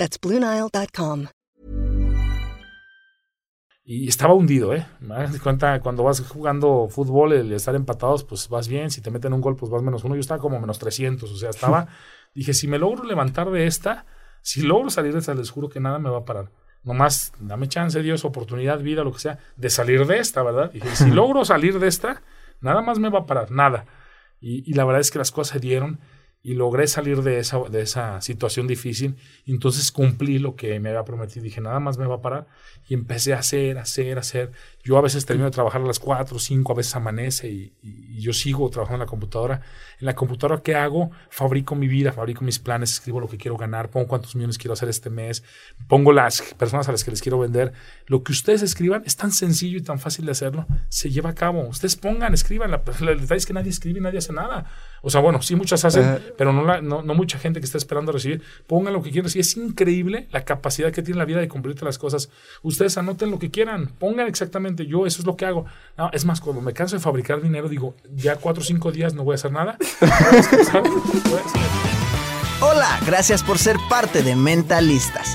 That's BlueNile.com. Y estaba hundido, ¿eh? Me das cuenta, cuando vas jugando fútbol, el estar empatados, pues vas bien. Si te meten un gol, pues vas menos uno. Yo estaba como menos 300. O sea, estaba. dije, si me logro levantar de esta, si logro salir de esta, les juro que nada me va a parar. Nomás dame chance, Dios, oportunidad, vida, lo que sea, de salir de esta, ¿verdad? Dije, si logro salir de esta, nada más me va a parar, nada. Y, y la verdad es que las cosas se dieron y logré salir de esa, de esa situación difícil. Entonces cumplí lo que me había prometido. Dije, nada más me va a parar. Y empecé a hacer, hacer, hacer. Yo a veces termino de trabajar a las 4, 5, a veces amanece y yo sigo trabajando en la computadora. En la computadora, ¿qué hago? Fabrico mi vida, fabrico mis planes, escribo lo que quiero ganar, pongo cuántos millones quiero hacer este mes, pongo las personas a las que les quiero vender. Lo que ustedes escriban es tan sencillo y tan fácil de hacerlo. Se lleva a cabo. Ustedes pongan, escriban. La, el detalle es que nadie escribe y nadie hace nada. O sea, bueno, sí muchas hacen, Ajá. pero no, la, no, no mucha gente que está esperando a recibir. Pongan lo que quieran recibir. Es increíble la capacidad que tiene la vida de cumplirte las cosas. Ustedes anoten lo que quieran, pongan exactamente. Yo eso es lo que hago. No, es más, cuando me canso de fabricar dinero, digo, ya cuatro o cinco días no voy a hacer nada. Voy a. Hola, gracias por ser parte de Mentalistas.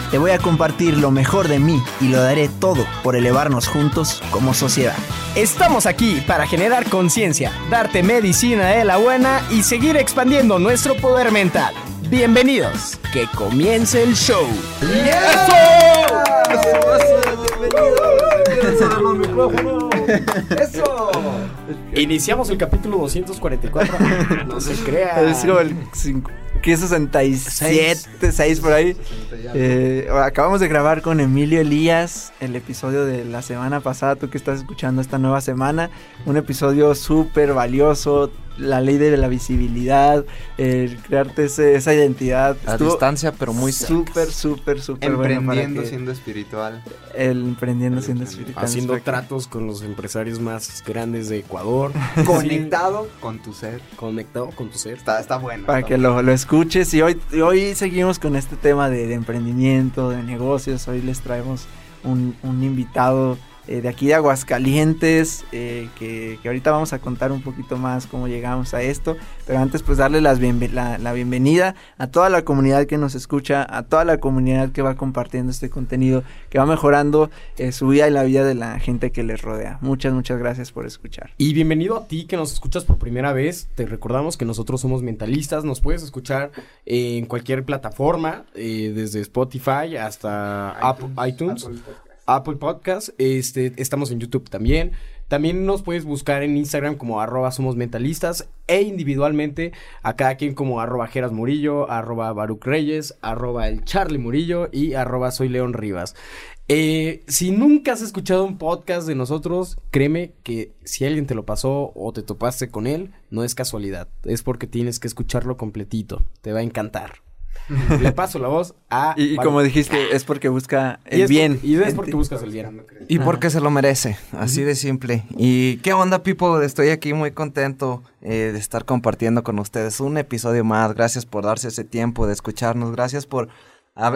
Te voy a compartir lo mejor de mí y lo daré todo por elevarnos juntos como sociedad. Estamos aquí para generar conciencia, darte medicina de la buena y seguir expandiendo nuestro poder mental. Bienvenidos, que comience el show. ¡Eso! ¡Eso! Iniciamos el capítulo 244. No se crea. Es el 5 que 67, 6 por ahí. Eh, acabamos de grabar con Emilio Elías el episodio de la semana pasada, tú que estás escuchando esta nueva semana. Un episodio súper valioso, la ley de la visibilidad, el crearte ese- esa identidad. A Estuvo distancia, pero muy cerca. Súper, súper, súper Emprendiendo siendo espiritual. El emprendiendo siendo espiritual. Haciendo tratos con los empresarios más grandes de Ecuador. Conectado con tu ser. Conectado con tu ser. Está, está bueno. Para está que bueno. lo, lo escuches. Y hoy, y hoy seguimos con este tema de, de emprendimiento, de negocios. Hoy les traemos un, un invitado eh, de aquí de Aguascalientes, eh, que, que ahorita vamos a contar un poquito más cómo llegamos a esto. Pero antes pues darle las bienve- la, la bienvenida a toda la comunidad que nos escucha, a toda la comunidad que va compartiendo este contenido, que va mejorando eh, su vida y la vida de la gente que les rodea. Muchas, muchas gracias por escuchar. Y bienvenido a ti que nos escuchas por primera vez. Te recordamos que nosotros somos mentalistas. Nos puedes escuchar eh, en cualquier plataforma, eh, desde Spotify hasta Apple, iTunes, Apple Podcast. Este, estamos en YouTube también. También nos puedes buscar en Instagram como arroba somos mentalistas e individualmente a cada quien como arroba Geras Murillo, arroba Baruch Reyes, arroba el Charlie Murillo y arroba soy León Rivas. Eh, si nunca has escuchado un podcast de nosotros, créeme que si alguien te lo pasó o te topaste con él, no es casualidad. Es porque tienes que escucharlo completito. Te va a encantar. Le paso la voz a... Y, como dijiste, es porque busca Y el por- bien. y es porque buscas el bien. Y porque se lo merece, así de simple. ¿Y qué onda, people? Estoy aquí muy contento eh, de estar compartiendo con ustedes un episodio más. Gracias por darse ese tiempo de escucharnos. Gracias por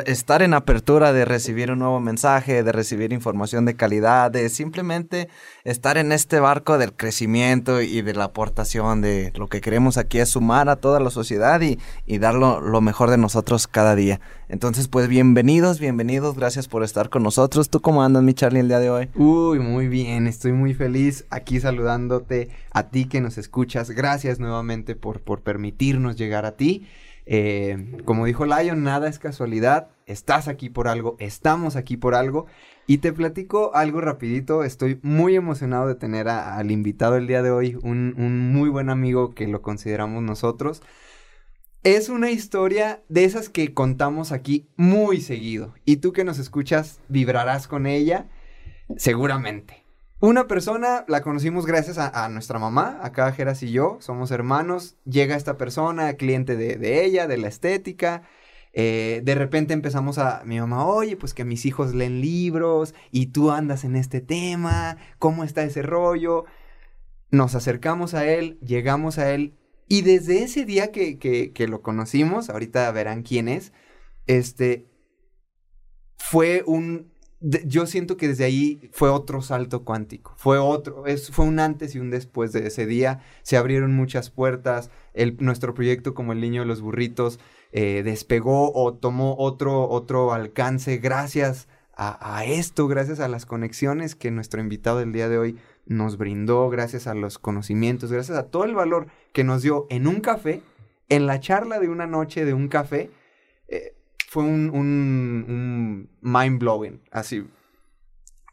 estar en apertura de recibir un nuevo mensaje, de recibir información de calidad, de simplemente estar en este barco del crecimiento y de la aportación, de lo que queremos aquí es sumar a toda la sociedad y, y dar lo, lo mejor de nosotros cada día. Entonces, pues bienvenidos, bienvenidos, gracias por estar con nosotros. ¿Tú cómo andas, mi Charlie, el día de hoy? Uy, muy bien, estoy muy feliz aquí saludándote a ti que nos escuchas. Gracias nuevamente por, por permitirnos llegar a ti. Eh, como dijo Lion, nada es casualidad. Estás aquí por algo, estamos aquí por algo. Y te platico algo rapidito. Estoy muy emocionado de tener al invitado el día de hoy, un muy buen amigo que lo consideramos nosotros. Es una historia de esas que contamos aquí muy seguido. Y tú que nos escuchas vibrarás con ella seguramente. Una persona la conocimos gracias a, nuestra mamá, acá Geras y yo, somos hermanos. Llega esta persona, cliente de, de ella, de la estética. eh, de repente empezamos a, mi mamá, oye, pues que mis hijos leen libros y tú andas en este tema, ¿cómo está ese rollo? Nos acercamos a él, llegamos a él y desde ese día que, que, que lo conocimos, ahorita verán quién es, este, fue un, yo siento que desde ahí fue otro salto cuántico, fue otro, es, fue un antes y un después de ese día, se abrieron muchas puertas, el, nuestro proyecto como el niño de los burritos eh, despegó o tomó otro, otro alcance gracias a, a esto, gracias a las conexiones que nuestro invitado del día de hoy nos brindó, gracias a los conocimientos, gracias a todo el valor que nos dio en un café, en la charla de una noche de un café, eh, fue un, un, un mind blowing, así,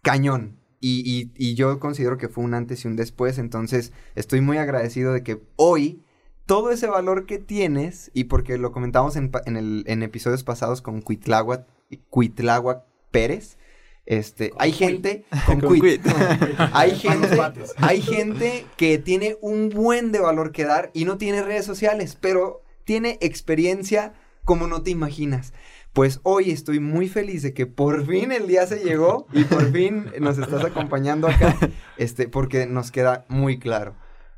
cañón. Y, y- y yo considero que fue un antes y un después, entonces estoy muy agradecido de que hoy todo ese valor que tienes, y porque lo comentamos en, en, el- en episodios pasados con Cuitláhuac, Cuitláhuac Pérez, este, hay gente con, Con hay gente, hay gente que tiene un buen de valor que dar y no tiene redes sociales, pero tiene experiencia como no te imaginas. Pues hoy estoy muy feliz de que por fin el día se llegó y por fin nos estás acompañando acá, este, porque nos queda muy claro.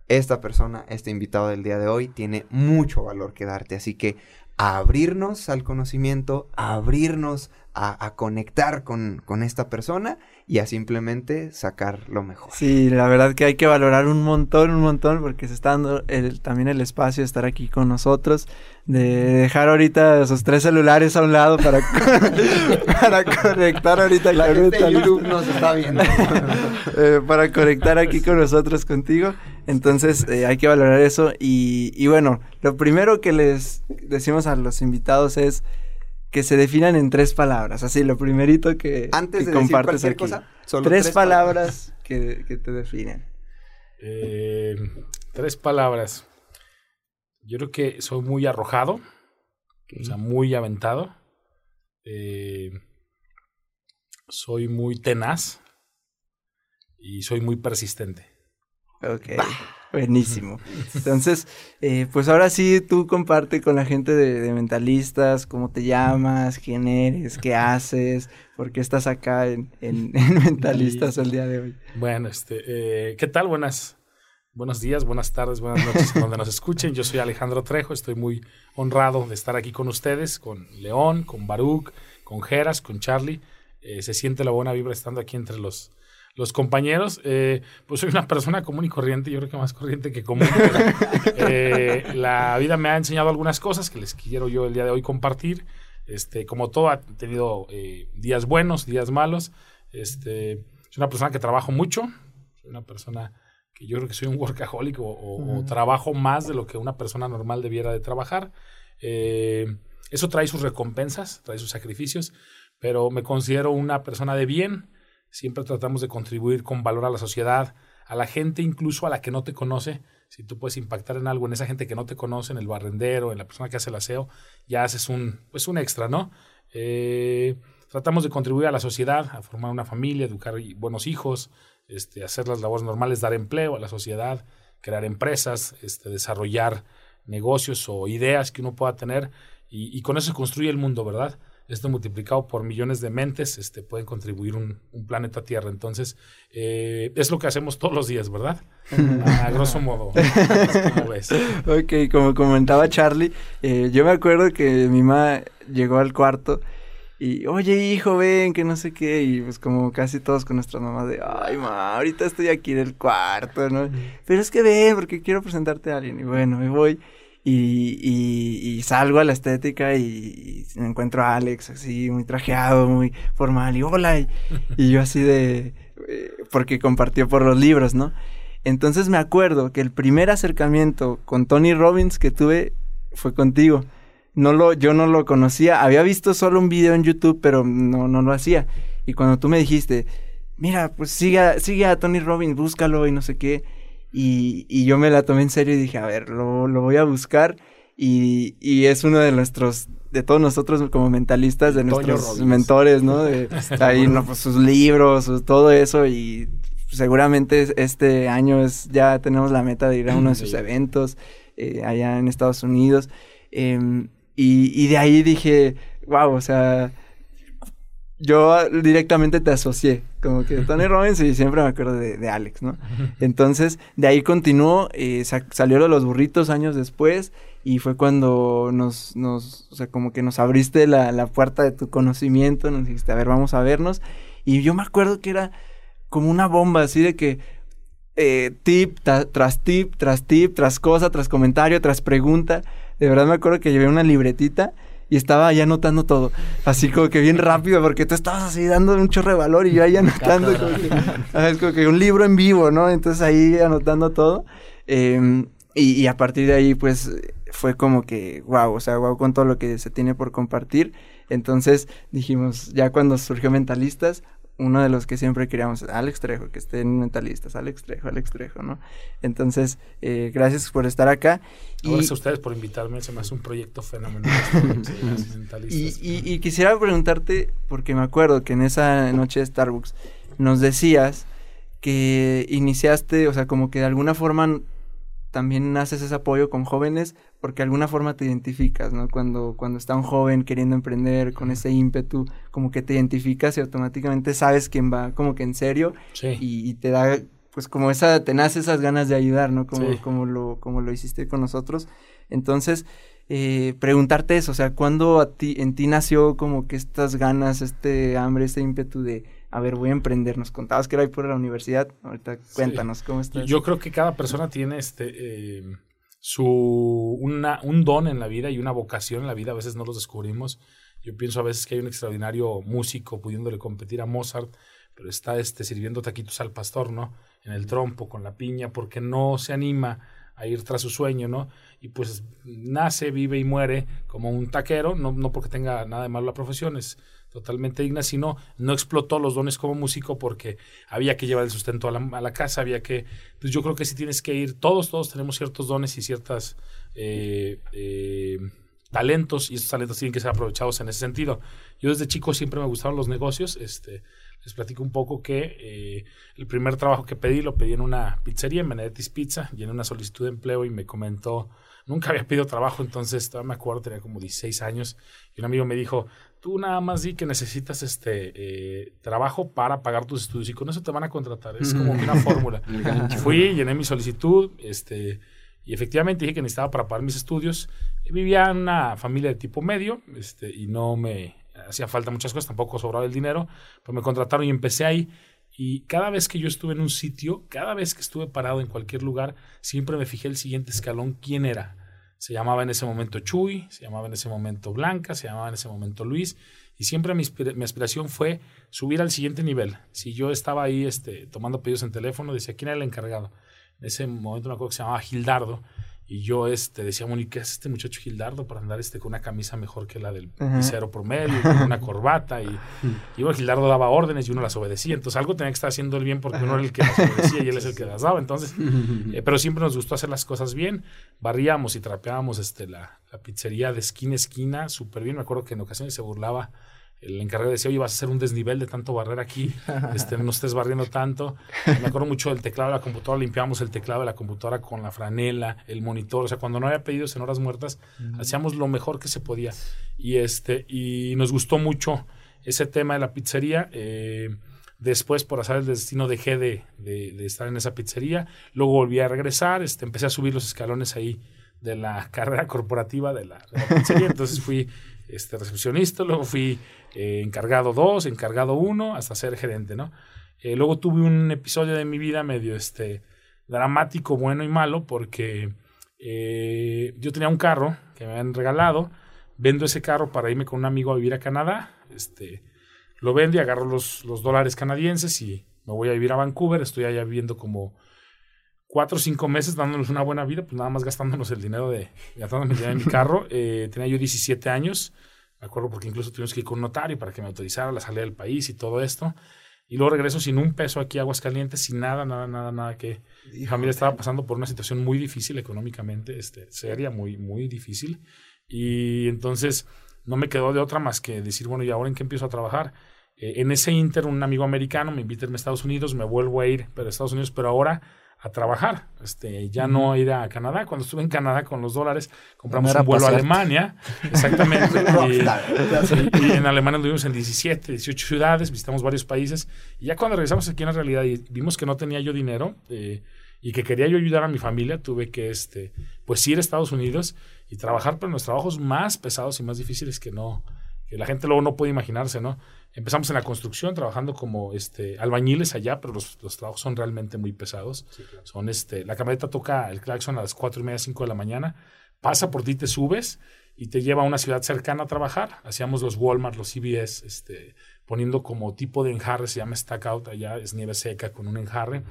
Esta persona, este invitado del día de hoy, tiene mucho valor que darte. Así que abrirnos al conocimiento, abrirnos a, a conectar con, con esta persona y a simplemente sacar lo mejor. Sí, la verdad que hay que valorar un montón, un montón, porque se está dando el- también el espacio de estar aquí con nosotros, de dejar ahorita esos tres celulares a un lado para, para conectar ahorita La con gente YouTube nos está viendo. eh, para conectar aquí con nosotros contigo. Entonces eh, hay que valorar eso. Y, y bueno, lo primero que les decimos a los invitados es que se definan en tres palabras. Así, lo primerito que, Antes que de decir compartes cualquier aquí. cosa, solo tres, tres palabras que, que te definen. Eh, tres palabras. Yo creo que soy muy arrojado, o sea, muy aventado. Eh, soy muy tenaz y soy muy persistente. Ok, buenísimo. Entonces, eh, pues ahora sí, tú comparte con la gente de, de Mentalistas, cómo te llamas, quién eres, qué haces, por qué estás acá en, en- en Mentalistas el día de hoy. Bueno, este, eh, ¿qué tal? Buenas, buenos días, buenas tardes, buenas noches, donde nos escuchen. Yo soy Alejandro Trejo, estoy muy honrado de estar aquí con ustedes, con León, con Baruch, con Geras, con Charlie. Eh, se siente la buena vibra estando aquí entre los, los compañeros. Eh, pues soy una persona común y corriente, yo creo que más corriente que común. eh, la vida me ha enseñado algunas cosas que les quiero yo el día de hoy compartir. Este, como todo, ha tenido eh, días buenos, días malos. Este, soy una persona que trabajo mucho, soy una persona que yo creo que soy un workaholic o, o- o trabajo más de lo que una persona normal debiera de trabajar. Eh, eso trae sus recompensas, trae sus sacrificios, pero me considero una persona de bien. Siempre tratamos de contribuir con valor a la sociedad, a la gente, incluso a la que no te conoce. Si tú puedes impactar en algo, en esa gente que no te conoce, en el barrendero, en la persona que hace el aseo, ya haces un, pues un extra, ¿no? Eh, tratamos de contribuir a la sociedad, a formar una familia, educar buenos hijos, este, hacer las labores normales, dar empleo a la sociedad, crear empresas, este, desarrollar negocios o ideas que uno pueda tener y, y con eso se construye el mundo, ¿verdad? Esto multiplicado por millones de mentes este, pueden contribuir un, un planeta Tierra. Entonces, eh, es lo que hacemos todos los días, ¿verdad? A, grosso modo. ¿Cómo ves? Ok, como comentaba Charlie, eh, yo me acuerdo que mi mamá llegó al cuarto y, oye, hijo, ven, que no sé qué. Y pues como casi todos con nuestras mamás de, ay, ma, ahorita estoy aquí en el cuarto, ¿no? Pero es que ven, porque quiero presentarte a alguien. Y bueno, me voy y, y, y salgo a la estética y, y me encuentro a Alex así, muy trajeado, muy formal. Y hola, y, y yo así de, eh, porque compartió por los libros, ¿no? Entonces me acuerdo que el primer acercamiento con Tony Robbins que tuve fue contigo no lo, yo no lo conocía. Había visto solo un video en YouTube, pero no, no lo hacía. Y cuando tú me dijiste, mira, pues sigue, sigue a Tony Robbins, búscalo y no sé qué. Y, y yo me la tomé en serio y dije, a ver, lo, lo voy a buscar. Y, y, es uno de nuestros, de todos nosotros como mentalistas, de Toño nuestros mentores, ¿no? De, ahí, no, pues, sus libros, todo eso. Y seguramente este año es, ya tenemos la meta de ir a uno de sus eventos eh, allá en Estados Unidos. Eh, y, y de ahí dije, wow, o sea, yo directamente te asocié, como que Tony Robbins y siempre me acuerdo de, Alex, ¿no? Entonces, de ahí continuó, eh, sa salió los burritos años después y fue cuando nos, nos o sea, como que nos abriste la, la puerta de tu conocimiento, nos dijiste, a ver, vamos a vernos. Y yo me acuerdo que era como una bomba, así de que eh, tip tras tip, tras tip, tras cosa, tras comentario, tras pregunta de verdad me acuerdo que llevé una libretita y estaba ahí anotando todo. Así como que bien rápido, porque tú estabas así dando un chorro de valor y yo ahí anotando. como que, es como que un libro en vivo, ¿no? Entonces ahí anotando todo. Eh, y, y, a partir de ahí, pues fue como que, wow, o sea, wow con todo lo que se tiene por compartir. Entonces dijimos, ya cuando surgió Mentalistas, uno de los que siempre queríamos, Alex Trejo, que estén mentalistas, Alex Trejo, Alex Trejo, ¿no? Entonces, eh, gracias por estar acá. Gracias a ustedes por invitarme, se me hace un proyecto fenomenal. y, y, y, quisiera preguntarte, porque me acuerdo que en esa noche de Starbucks nos decías que iniciaste, o sea, como que de alguna forma también haces ese apoyo con jóvenes porque de alguna forma te identificas, ¿no? Cuando, cuando está un joven queriendo emprender con ese ímpetu, como que te identificas y automáticamente sabes quién va como que en serio sí. y, y, te da pues como esa, te nace esas ganas de ayudar, ¿no? Como, sí. como, lo, como lo hiciste con nosotros. Entonces, eh, preguntarte eso, o sea, ¿cuándo a ti, en ti nació como que estas ganas, este hambre, este ímpetu de, a ver, voy a emprender. Nos contabas que era ahí por la universidad. Ahorita cuéntanos sí. cómo estás. Yo creo que cada persona tiene este eh, su una, un don en la vida y una vocación en la vida. A veces no los descubrimos. Yo pienso a veces que hay un extraordinario músico pudiéndole competir a Mozart, pero está este sirviendo taquitos al pastor, ¿no? En el trompo, con la piña, porque no se anima a ir tras su sueño, ¿no? Y pues nace, vive y muere como un taquero, no, no porque tenga nada de malo la profesión, es totalmente digna, sino no explotó los dones como músico porque había que llevar el sustento a la, casa, había que... Pues yo creo que sí tienes que ir, todos, todos tenemos ciertos dones y ciertas... Eh, eh, talentos y esos talentos tienen que ser aprovechados en ese sentido. Yo desde chico siempre me gustaron los negocios, este, les platico un poco que eh, el primer trabajo que pedí lo pedí en una pizzería, en Benedetti's Pizza, llené una solicitud de empleo y me comentó, nunca había pedido trabajo, entonces me acuerdo, tenía como 16 años, y un amigo me dijo, tú nada más di que necesitas este eh, trabajo para pagar tus estudios y con eso te van a contratar, es como que una fórmula. Fui, llené mi solicitud, este... Y efectivamente dije que necesitaba para pagar mis estudios. Vivía en una familia de tipo medio este, y no me hacía falta muchas cosas, tampoco sobraba el dinero, pero me contrataron y empecé ahí. Y cada vez que yo estuve en un sitio, cada vez que estuve parado en cualquier lugar, siempre me fijé el siguiente escalón, quién era. Se llamaba en ese momento Chuy, se llamaba en ese momento Blanca, se llamaba en ese momento Luis, y siempre mi, aspiración fue subir al siguiente nivel. Si yo estaba ahí este, tomando pedidos en teléfono, decía, ¿quién era el encargado? En ese momento me acuerdo que se llamaba Gildardo. Y yo este, decía, bueno, ¿y qué hace este muchacho Gildardo para andar este, con una camisa mejor que la del pisero promedio, con una corbata? Y, y bueno, Gildardo daba órdenes y uno las obedecía. Entonces algo tenía que estar haciendo el bien porque uno era el que las obedecía y él es el que las daba. Entonces, eh, pero siempre nos gustó hacer las cosas bien. Barríamos y trapeábamos este, la, la pizzería de esquina a esquina súper bien. Me acuerdo que en ocasiones se burlaba el encargado decía, oye, vas a hacer un desnivel de tanto barrer aquí, este, no estés barriendo tanto. Me acuerdo mucho del teclado de la computadora, limpiábamos el teclado de la computadora con la franela, el monitor, o sea, cuando no había pedidos en horas muertas, hacíamos lo mejor que se podía. Y, este, y nos gustó mucho ese tema de la pizzería. Eh, después, por hacer el destino, dejé de, de, estar en esa pizzería. Luego volví a regresar, este, empecé a subir los escalones ahí de la carrera corporativa de la, de la pizzería. Entonces fui este, recepcionista, luego fui eh, encargado 2, encargado 1, hasta ser gerente, ¿no? Eh, luego tuve un episodio de mi vida medio este, dramático, bueno y malo, porque eh, yo tenía un carro que me habían regalado, vendo ese carro para irme con un amigo a vivir a Canadá, este, lo vendo y agarro los, los dólares canadienses y me voy a vivir a Vancouver, estoy allá viviendo como cuatro o cinco meses dándonos una buena vida, pues nada más gastándonos el dinero de, gastándonos el dinero de mi carro. tenía yo 17 años, me acuerdo porque incluso tuvimos que ir con un notario para que me autorizara la salida del país y todo esto. Y luego regreso sin un peso aquí a Aguascalientes, sin nada, nada, nada, nada que mi familia estaba pasando por una situación muy difícil económicamente, este, seria, muy, muy difícil. Y entonces no me quedó de otra más que decir, bueno, ¿y ahora en qué empiezo a trabajar? Eh, en ese inter, un amigo americano me invita a Estados Unidos, me vuelvo a ir a Estados Unidos, pero ahora a trabajar, este, ya no ir a Canadá. Cuando estuve en Canadá con los dólares, compramos un vuelo a Alemania, exactamente. y, en Alemania estuvimos en 17, 18 ciudades, visitamos varios países. Y ya cuando regresamos aquí en la realidad y vimos que no tenía yo dinero eh, y que quería yo ayudar a mi familia, tuve que este, pues ir a Estados Unidos y trabajar, pero en los trabajos más pesados y más difíciles que no, que la gente luego no puede imaginarse, ¿no? Empezamos en la construcción, trabajando como este, albañiles allá, pero los, los trabajos son realmente muy pesados. Son este, la camioneta toca el claxon a las 4 y media, 5 de la mañana, pasa por ti, te subes y te lleva a una ciudad cercana a trabajar. Hacíamos los Walmart, los CBS, este, poniendo como tipo de enjarre, se llama Stackout, allá es nieve seca con un enjarre.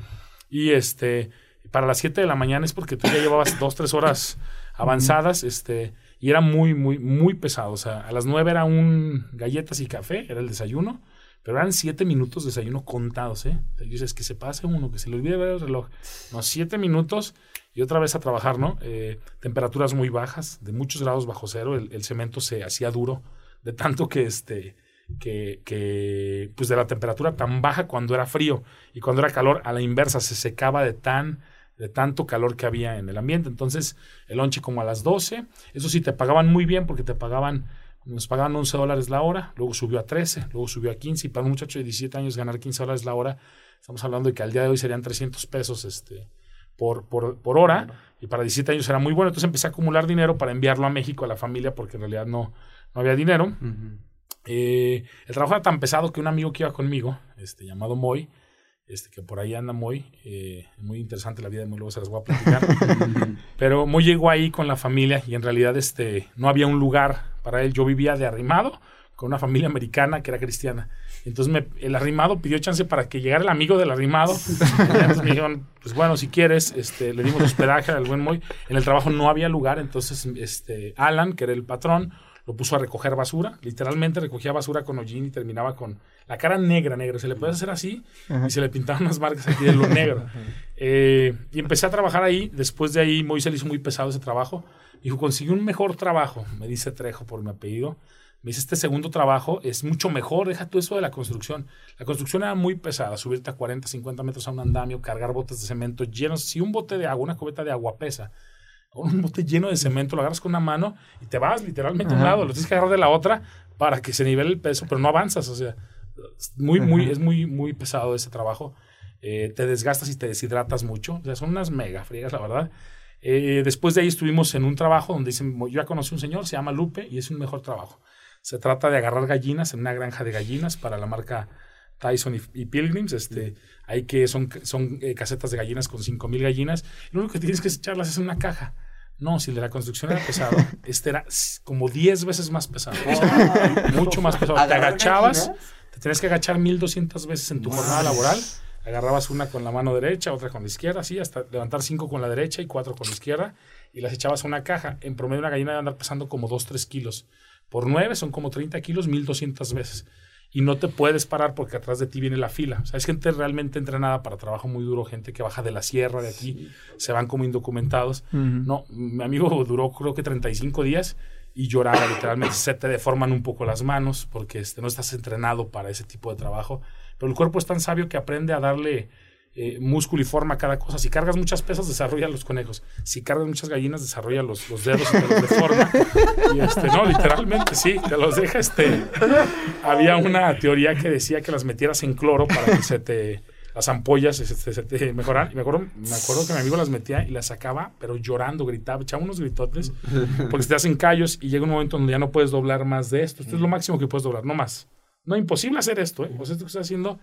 Y este, para las 7 de la mañana es porque tú ya llevabas 2, 3 horas avanzadas, este, y era muy, muy, muy pesado. O sea, a las nueve era un galletas y café, era el desayuno, pero eran siete minutos de desayuno contados, ¿eh? Y dices que se pase uno, que se le olvide ver el reloj. No, siete minutos y otra vez a trabajar, ¿no? Eh, temperaturas muy bajas, de muchos grados bajo cero, el, el, cemento se hacía duro, de tanto que este. Que, que, pues de la temperatura tan baja cuando era frío y cuando era calor a la inversa se secaba de tan de tanto calor que había en el ambiente. Entonces, el lonche como a las 12. Eso sí, te pagaban muy bien porque te pagaban, nos pagaban 11 dólares la hora, luego subió a 13, luego subió a 15. Y para un muchacho de 17 años ganar 15 dólares la hora, estamos hablando de que al día de hoy serían 300 pesos este, por, por, por hora. Y para 17 años era muy bueno. Entonces empecé a acumular dinero para enviarlo a México, a la familia, porque en realidad no, no había dinero. Eh, el trabajo era tan pesado que un amigo que iba conmigo, este, llamado Moy, este, que por ahí anda muy, eh, muy interesante la vida de Moy, luego se las voy a platicar. Pero Moy llegó ahí con la familia y en realidad este, no había un lugar para él. Yo vivía de arrimado con una familia americana que era cristiana. Entonces me, el arrimado pidió chance para que llegara el amigo del arrimado. entonces me dijeron, pues bueno, si quieres, este, le dimos hospedaje al buen Moy. En el trabajo no había lugar, entonces este, Alan, que era el patrón, lo puso a recoger basura. Literalmente recogía basura con hollín y terminaba con la cara negra, negra. Se le puede hacer así y se le pintaban unas marcas aquí de lo negro. Eh, y empecé a trabajar ahí. Después de ahí, Moisés le hizo muy pesado ese trabajo. Dijo, conseguí un mejor trabajo, me dice Trejo por mi apellido. Me dice, este segundo trabajo es mucho mejor, deja tú eso de la construcción. La construcción era muy pesada, subirte a 40, 50 metros a un andamio, cargar botes de cemento llenos. Si un bote de agua, una cubeta de agua pesa, un bote lleno de cemento, lo agarras con una mano y te vas literalmente a un lado, lo tienes que agarrar de la otra para que se nivele el peso, pero no avanzas, o sea, muy, muy, es muy, muy pesado ese trabajo. Eh, te desgastas y te deshidratas mucho, o sea, son unas mega friegas, la verdad. Eh, después de ahí estuvimos en un trabajo donde dicen, yo ya conocí un señor, se llama Lupe, y es un mejor trabajo. Se trata de agarrar gallinas en una granja de gallinas para la marca Tyson y, Pilgrims. Este, hay que son, son eh, casetas de gallinas con 5000 gallinas. Lo único que tienes que echarlas es en una caja. No, si de la construcción era pesado, este era como 10 veces más pesado. mucho más pesado. Te agachabas, te tenías que agachar 1200 veces en tu jornada laboral. Agarrabas una con la mano derecha, otra con la izquierda, así, hasta levantar cinco con la derecha y cuatro con la izquierda, y las echabas a una caja. En promedio, una gallina debe andar pesando como 2, 3 kilos. Por 9 son como 30 kilos, 1200 veces y no te puedes parar porque atrás de ti viene la fila. O sea, es gente realmente entrenada para trabajo muy duro, gente que baja de la sierra de aquí, se van como indocumentados. No, mi amigo duró creo que 35 días y lloraba literalmente. Se te deforman un poco las manos porque este, no estás entrenado para ese tipo de trabajo. Pero el cuerpo es tan sabio que aprende a darle eh, músculo y forma cada cosa. Si cargas muchas pesas, desarrolla los conejos. Si cargas muchas gallinas, desarrolla los, los dedos y te los deforma. Y este, no, literalmente, sí, te los deja. Este. Había una teoría que decía que las metieras en cloro para que se te las ampollas se, se- te mejoran. Y me acuerdo, me acuerdo que mi amigo las metía y las sacaba, pero llorando, gritaba, echaba unos gritotes, porque se te hacen callos y llega un momento donde ya no puedes doblar más de esto. Esto es lo máximo que puedes doblar, no más. No, imposible hacer esto, ¿eh? Pues esto que estoy haciendo,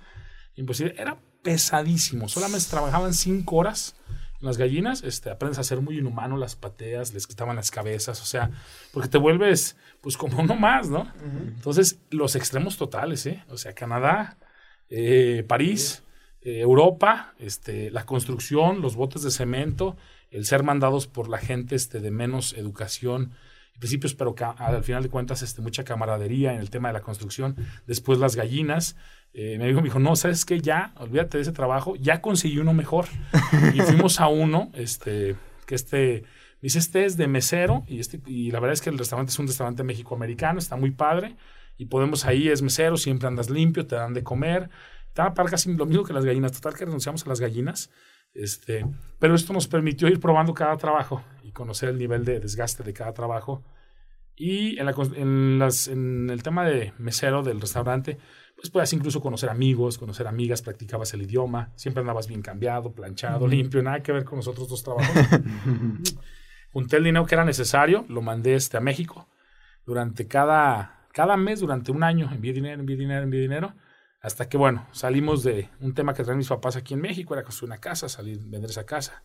imposible. Era pesadísimo. Solamente trabajaban cinco horas en las gallinas. Este, aprendes a ser muy inhumano, las pateas, les quitaban las cabezas, o sea, porque te vuelves, pues, como uno más, ¿no? Entonces, los extremos totales, ¿eh? O sea, Canadá, eh, París, eh, Europa, este, la construcción, los botes de cemento, el ser mandados por la gente este, de menos educación principios, pero al final de cuentas este, mucha camaradería en el tema de la construcción. Después las gallinas. Eh, mi amigo me dijo, no, ¿sabes qué? Ya, olvídate de ese trabajo, ya conseguí uno mejor. y fuimos a uno, este, que este, me dice, este es de mesero y, este, y la verdad es que el restaurante es un restaurante mexicoamericano, está muy padre y podemos ahí, es mesero, siempre andas limpio, te dan de comer. Estaba para casi lo mismo que las gallinas. Total que renunciamos a las gallinas. Este, pero esto nos permitió ir probando cada trabajo y conocer el nivel de desgaste de cada trabajo. Y en, la en las- en el tema de mesero del restaurante, pues puedes incluso conocer amigos, conocer amigas, practicabas el idioma, siempre andabas bien cambiado, planchado, limpio, nada que ver con los otros dos trabajos. Junté el dinero que era necesario, lo mandé este, a México. Durante cada, cada mes, durante un año, envié dinero, envié dinero, envié dinero. Hasta que, bueno, salimos de un tema que traen mis papás aquí en México, era construir una casa, salir, vender esa casa.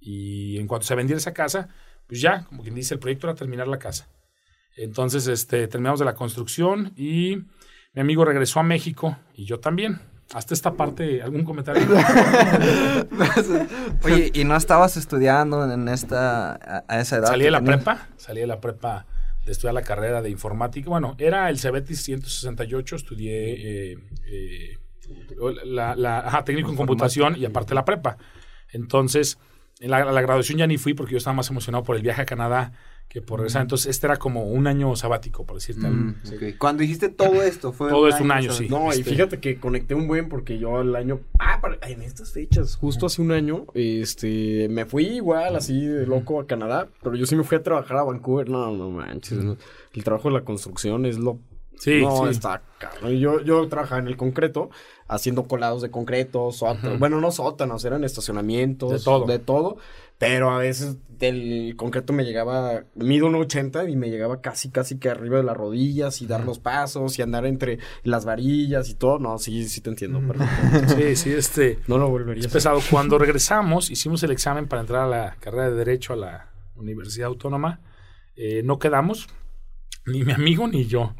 Y en cuanto se vendiera esa casa, pues ya, como quien dice, el proyecto era terminar la casa. Entonces, este, terminamos de la construcción y mi amigo regresó a México y yo también. Hasta esta parte, ¿algún comentario? Oye, ¿y no estabas estudiando en esta, a, esa edad? Salí de la prepa, salí de la prepa estudiar la carrera de informática. Bueno, era el Cebetis 168, estudié eh, eh, la, la- técnico en computación y aparte la prepa. Entonces, en la, la graduación ya ni fui porque yo estaba más emocionado por el viaje a Canadá que por regresar. Entonces, este era como un año sabático, por decirte algo. Mm. Cuando dijiste todo esto, fue Todo es un año, sí. No, y Este- fíjate que conecté un buen porque yo el año. Ah, para- en estas fechas, justo hace un año, este. Me fui igual, así de loco a Canadá, pero yo sí me fui a trabajar a Vancouver. No, no manches. no. El trabajo de la construcción es lo. Sí, no, sí. está cabrón. Yo, yo trabajaba en el concreto, haciendo colados de concreto, sótanos. Bueno, no sótanos, eran estacionamientos. De todo. De todo. Pero a veces del concreto me llegaba, mido un 80 y me llegaba casi, casi que arriba de las rodillas y dar los pasos y andar entre las varillas y todo. No, sí, sí te entiendo. perfecto. Sí, sí, este. No lo volvería Es pesado. Cuando regresamos, hicimos el examen para entrar a la carrera de Derecho a la Universidad Autónoma. Eh, no quedamos, ni mi amigo ni yo.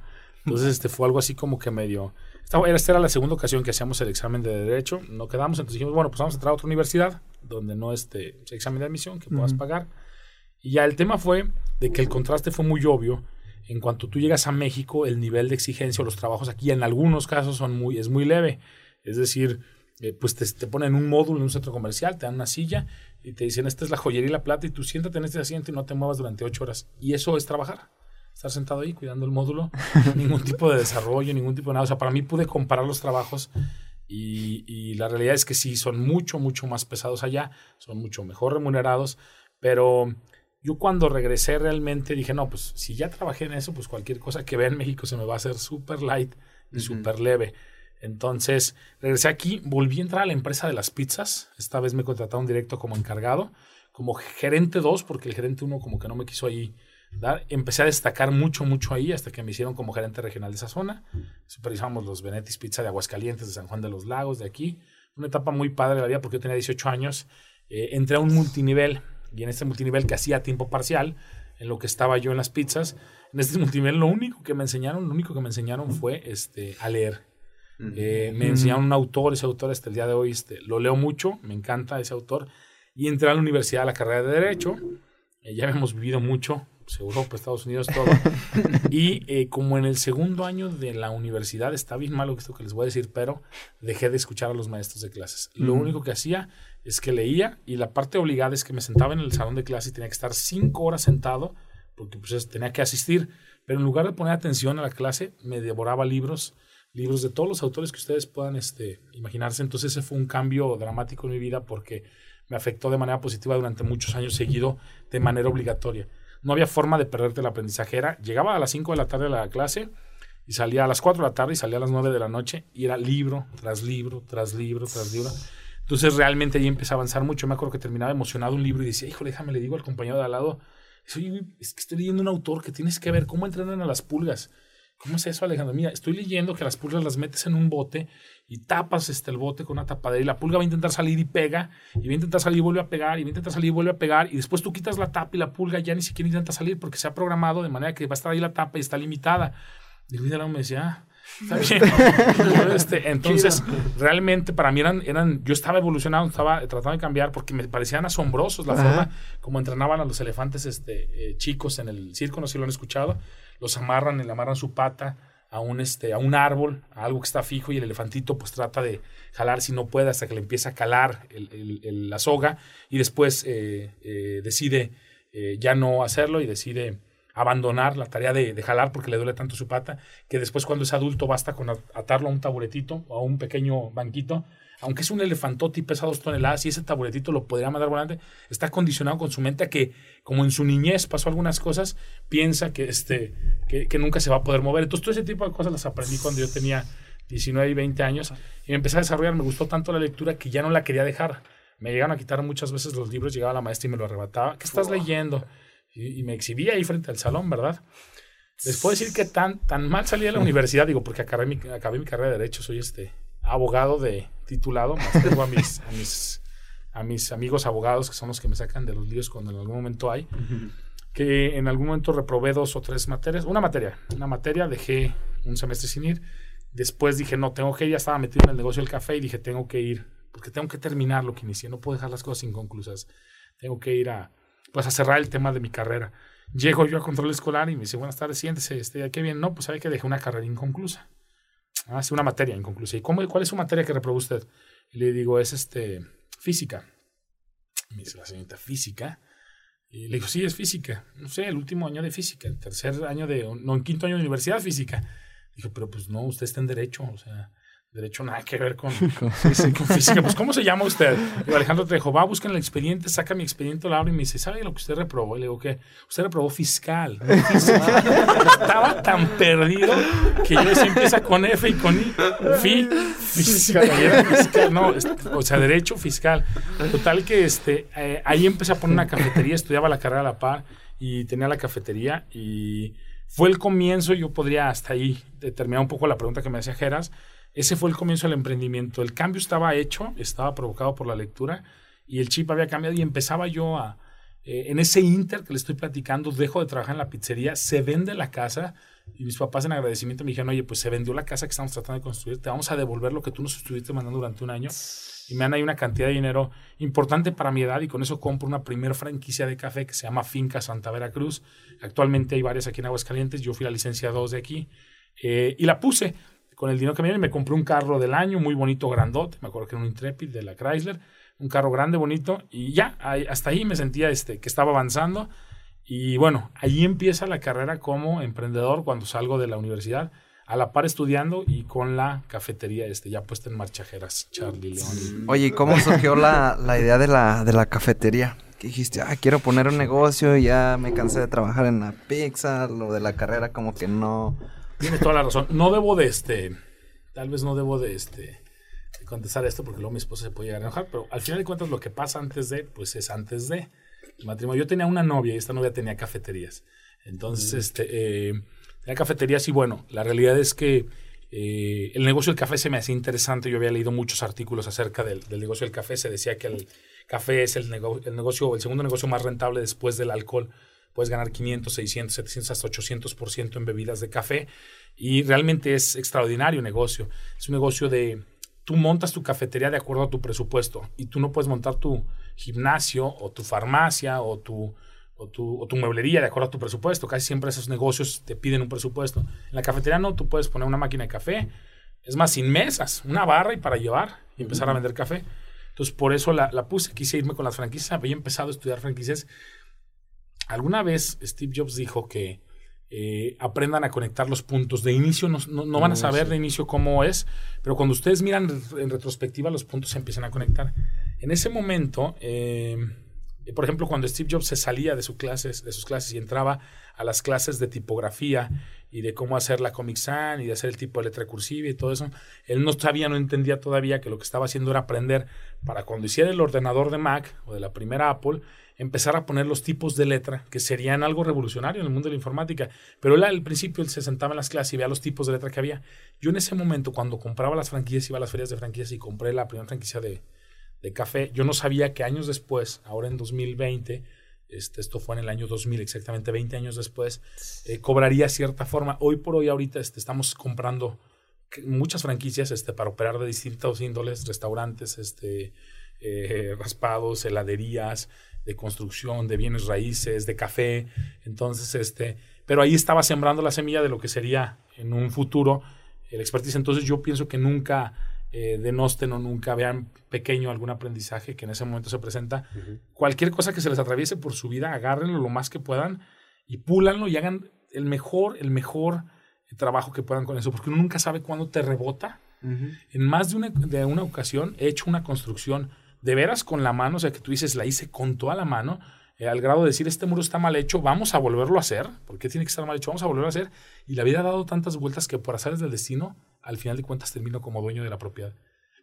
Entonces, este fue algo así como que medio. Esta, era- esta era la segunda ocasión que hacíamos el examen de Derecho. No quedamos, entonces dijimos, bueno, pues vamos a entrar a otra universidad donde no sea examen de admisión que puedas pagar. Y ya el tema fue de que el contraste fue muy obvio. En cuanto tú llegas a México, el nivel de exigencia o los trabajos aquí en algunos casos son muy, es muy leve. Es decir, eh, pues te, te ponen un módulo en un centro comercial, te dan una silla y te dicen, esta es la joyería y la plata y tú siéntate en este asiento y no te muevas durante ocho horas. Y eso es trabajar. Estar sentado ahí cuidando el módulo, ningún tipo de desarrollo, ningún tipo de nada. O sea, para mí pude comparar los trabajos y, y la realidad es que sí, son mucho, mucho más pesados allá, son mucho mejor remunerados, pero yo cuando regresé realmente dije, no, pues si ya trabajé en eso, pues cualquier cosa que vea en México se me va a hacer súper light y súper leve. Entonces, regresé aquí, volví a entrar a la empresa de las pizzas. Esta vez me contrataron directo como encargado, como gerente 2, porque el gerente 1 como que no me quiso ahí Empecé a destacar mucho, mucho ahí hasta que me hicieron como gerente regional de esa zona. Supervisamos los Benetis Pizza de Aguascalientes, de San Juan de los Lagos, de aquí. Una etapa muy padre de la vida porque yo tenía 18 años. Eh, entré a un multinivel y en este multinivel que hacía a tiempo parcial, en lo que estaba yo en las pizzas, en este multinivel lo único que me enseñaron, lo único que me enseñaron fue este, a leer. Eh, me enseñaron un autor, ese autor hasta el día de hoy este, lo leo mucho, me encanta ese autor. Y entré a la universidad a la carrera de Derecho. Eh, ya habíamos vivido mucho, pues, Europa, Estados Unidos, todo. y eh, como en el segundo año de la universidad, está bien malo esto que les voy a decir, pero dejé de escuchar a los maestros de clases. Lo único que hacía es que leía y la parte obligada es que me sentaba en el salón de clase y tenía que estar cinco horas sentado porque pues tenía que asistir, pero en lugar de poner atención a la clase, me devoraba libros, libros de todos los autores que ustedes puedan este, imaginarse. Entonces ese fue un cambio dramático en mi vida porque me afectó de manera positiva durante muchos años seguido de manera obligatoria. No había forma de perderte la aprendizajera. Llegaba a las 5 de la tarde a la clase y salía a las 4 de la tarde y salía a las 9 de la noche y era libro tras libro, tras libro, tras libro. Entonces realmente ahí empecé a avanzar mucho. Me acuerdo que terminaba emocionado un libro y decía, hijo, déjame, le digo al compañero de al lado, es que estoy leyendo un autor que tienes que ver cómo entrenan a las pulgas. ¿Cómo es eso, Alejandro? Mira, estoy leyendo que las pulgas las metes en un bote y tapas este, el bote con una tapadera y la pulga va a intentar salir y pega, y va a intentar salir y vuelve a pegar, y va a intentar salir y vuelve a pegar, y después tú quitas la tapa y la pulga ya ni siquiera intenta salir porque se ha programado de manera que va a estar ahí la tapa y está limitada. Y Luis me decía, ah, está bien. este, entonces, realmente para mí eran, eran, yo estaba evolucionando, estaba tratando de cambiar porque me parecían asombrosos la forma como entrenaban a los elefantes este, eh, chicos en el circo, no sé si lo han escuchado los amarran, le amarran su pata a un, este, a un árbol, a algo que está fijo y el elefantito pues trata de jalar si no puede hasta que le empieza a calar la soga y después eh, eh, decide eh, ya no hacerlo y decide abandonar la tarea de, de, jalar porque le duele tanto su pata que después cuando es adulto basta con atarlo a un taburetito o a un pequeño banquito aunque es un elefantote y pesa dos toneladas y ese taburetito lo podría mandar volante, está condicionado con su mente a que, como en su niñez pasó algunas cosas, piensa que, este, que, nunca se va a poder mover. Entonces, todo ese tipo de cosas las aprendí cuando yo tenía 19 y 20 años y me empecé a desarrollar. Me gustó tanto la lectura que ya no la quería dejar. Me llegaron a quitar muchas veces los libros, llegaba la maestra y me lo arrebataba. ¿Qué estás leyendo? Y, me exhibía ahí frente al salón, ¿verdad? Les puedo decir que tan, tan mal salí de la universidad, digo, porque acabé mi, acabé mi carrera de Derecho, soy este abogado de titulado, más tengo a mis, a mis, a mis amigos abogados, que son los que me sacan de los líos cuando en algún momento hay, que en algún momento reprobé dos o tres materias, una materia, una materia, dejé un semestre sin ir, después dije, no, tengo que ir, ya estaba metido en el negocio del café y dije, tengo que ir, porque tengo que terminar lo que inicié, no puedo dejar las cosas inconclusas, tengo que ir a, pues a cerrar el tema de mi carrera. Llego yo a control escolar y me dice, buenas tardes, siéntese, este, qué bien, no, pues sabe que dejé una carrera inconclusa. Ah, sí, una materia inconclusa. ¿Y cómo, cuál es su materia que reprobó usted? Y le digo, es este, física. me dice la señorita, ¿física? Y le digo, sí, es física. No sé, el último año de física, el tercer año de, no, en quinto año de universidad física. Dijo, pero pues no, usted está en derecho, o sea, Derecho nada que ver con, con, física. Pues, ¿cómo se llama usted? Digo, Alejandro Trejo, va, busca el expediente, saca mi expediente, lo abre y me dice, ¿sabe lo que usted reprobó? Y le digo, ¿qué? Usted reprobó fiscal. Estaba tan perdido que yo decía, empieza con F y con I. Fi, fiscal. fiscal. No, o sea, derecho fiscal. Total que este, eh, ahí empecé a poner una cafetería, estudiaba la carrera a la par y tenía la cafetería y fue el comienzo, yo podría hasta ahí determinar un poco la pregunta que me hacía Geras, ese fue el comienzo del emprendimiento. El cambio estaba hecho, estaba provocado por la lectura y el chip había cambiado y empezaba yo a... Eh, en ese inter que le estoy platicando, dejo de trabajar en la pizzería, se vende la casa y mis papás en agradecimiento me dijeron, oye, pues se vendió la casa que estamos tratando de construir, te vamos a devolver lo que tú nos estuviste mandando durante un año y me dan ahí una cantidad de dinero importante para mi edad y con eso compro una primera franquicia de café que se llama Finca Santa Veracruz. Actualmente hay varias aquí en Aguascalientes, yo fui la licencia 2 de aquí eh, y la puse con el dinero que me viene me compré un carro del año, muy bonito, grandote, me acuerdo que era un Intrepid de la Chrysler, un carro grande, bonito, y ya, hasta ahí me sentía este, que estaba avanzando. Y bueno, ahí empieza la carrera como emprendedor cuando salgo de la universidad, a la par estudiando y con la cafetería este, ya puesta en marchajeras, Charlie León. Oye, ¿y cómo surgió la, la idea de la, de la cafetería? Que dijiste, ah, quiero poner un negocio, y ya me cansé de trabajar en la pizza, lo de la carrera como que no, Tienes toda la razón. No debo de este. Tal vez no debo de este. contestar esto porque luego mi esposa se puede llegar a enojar. Pero al final de cuentas, lo que pasa antes de, pues es antes de el matrimonio. Yo tenía una novia y esta novia tenía cafeterías. Entonces, mm. este. Eh, tenía cafeterías y bueno, la realidad es que. Eh, el negocio del café se me hacía interesante. Yo había leído muchos artículos acerca del, negocio del café. Se decía que el café es el, el negocio, el segundo negocio más rentable después del alcohol puedes ganar 500, 600, 700, hasta 800% en bebidas de café y realmente es extraordinario negocio. Es un negocio de, tú montas tu cafetería de acuerdo a tu presupuesto y tú no puedes montar tu gimnasio o tu farmacia o tu, o tu, o tu mueblería de acuerdo a tu presupuesto. Casi siempre esos negocios te piden un presupuesto. En la cafetería no, tú puedes poner una máquina de café, es más, sin mesas, una barra y para llevar y empezar a vender café. Entonces, por eso la, la, puse, quise irme con las franquicias, había empezado a estudiar franquicias alguna vez Steve Jobs dijo que eh, aprendan a conectar los puntos. De inicio no, no- no van a saber de inicio cómo es, pero cuando ustedes miran en retrospectiva los puntos se empiezan a conectar. En ese momento, eh, por ejemplo, cuando Steve Jobs se salía de, sus clases, de sus clases y entraba a las clases de tipografía y de cómo hacer la Comic Sans y de hacer el tipo de letra cursiva y todo eso, él no sabía, no entendía todavía que lo que estaba haciendo era aprender para cuando hiciera el ordenador de Mac o de la primera Apple, empezar a poner los tipos de letra que serían algo revolucionario en el mundo de la informática. Pero él al principio él se sentaba en las clases y veía los tipos de letra que había. Yo en ese momento, cuando compraba las franquicias, iba a las ferias de franquicias y compré la primera franquicia de, de café, yo no sabía que años después, ahora en 2020, este, esto fue en el año 2000, exactamente 20 años después, eh, cobraría cierta forma. Hoy por hoy, ahorita este, estamos comprando muchas franquicias este, para operar de distintos índoles, restaurantes, este, eh, raspados, heladerías, de construcción, de bienes raíces, de café. Entonces, este, pero ahí estaba sembrando la semilla de lo que sería en un futuro el expertise. Entonces, yo pienso que nunca eh, denosten o nunca vean pequeño algún aprendizaje que en ese momento se presenta. Cualquier cosa que se les atraviese por su vida, agárrenlo lo más que puedan y púlanlo y hagan el mejor, el mejor trabajo que puedan con eso, porque uno nunca sabe cuándo te rebota. En más de una, de una ocasión he hecho una construcción de veras con la mano, o sea que tú dices, la hice con toda la mano, eh, al grado de decir, este muro está mal hecho, vamos a volverlo a hacer, ¿por qué tiene que estar mal hecho? Vamos a volverlo a hacer. Y la vida ha dado tantas vueltas que por azares del destino, al final de cuentas termino como dueño de la propiedad.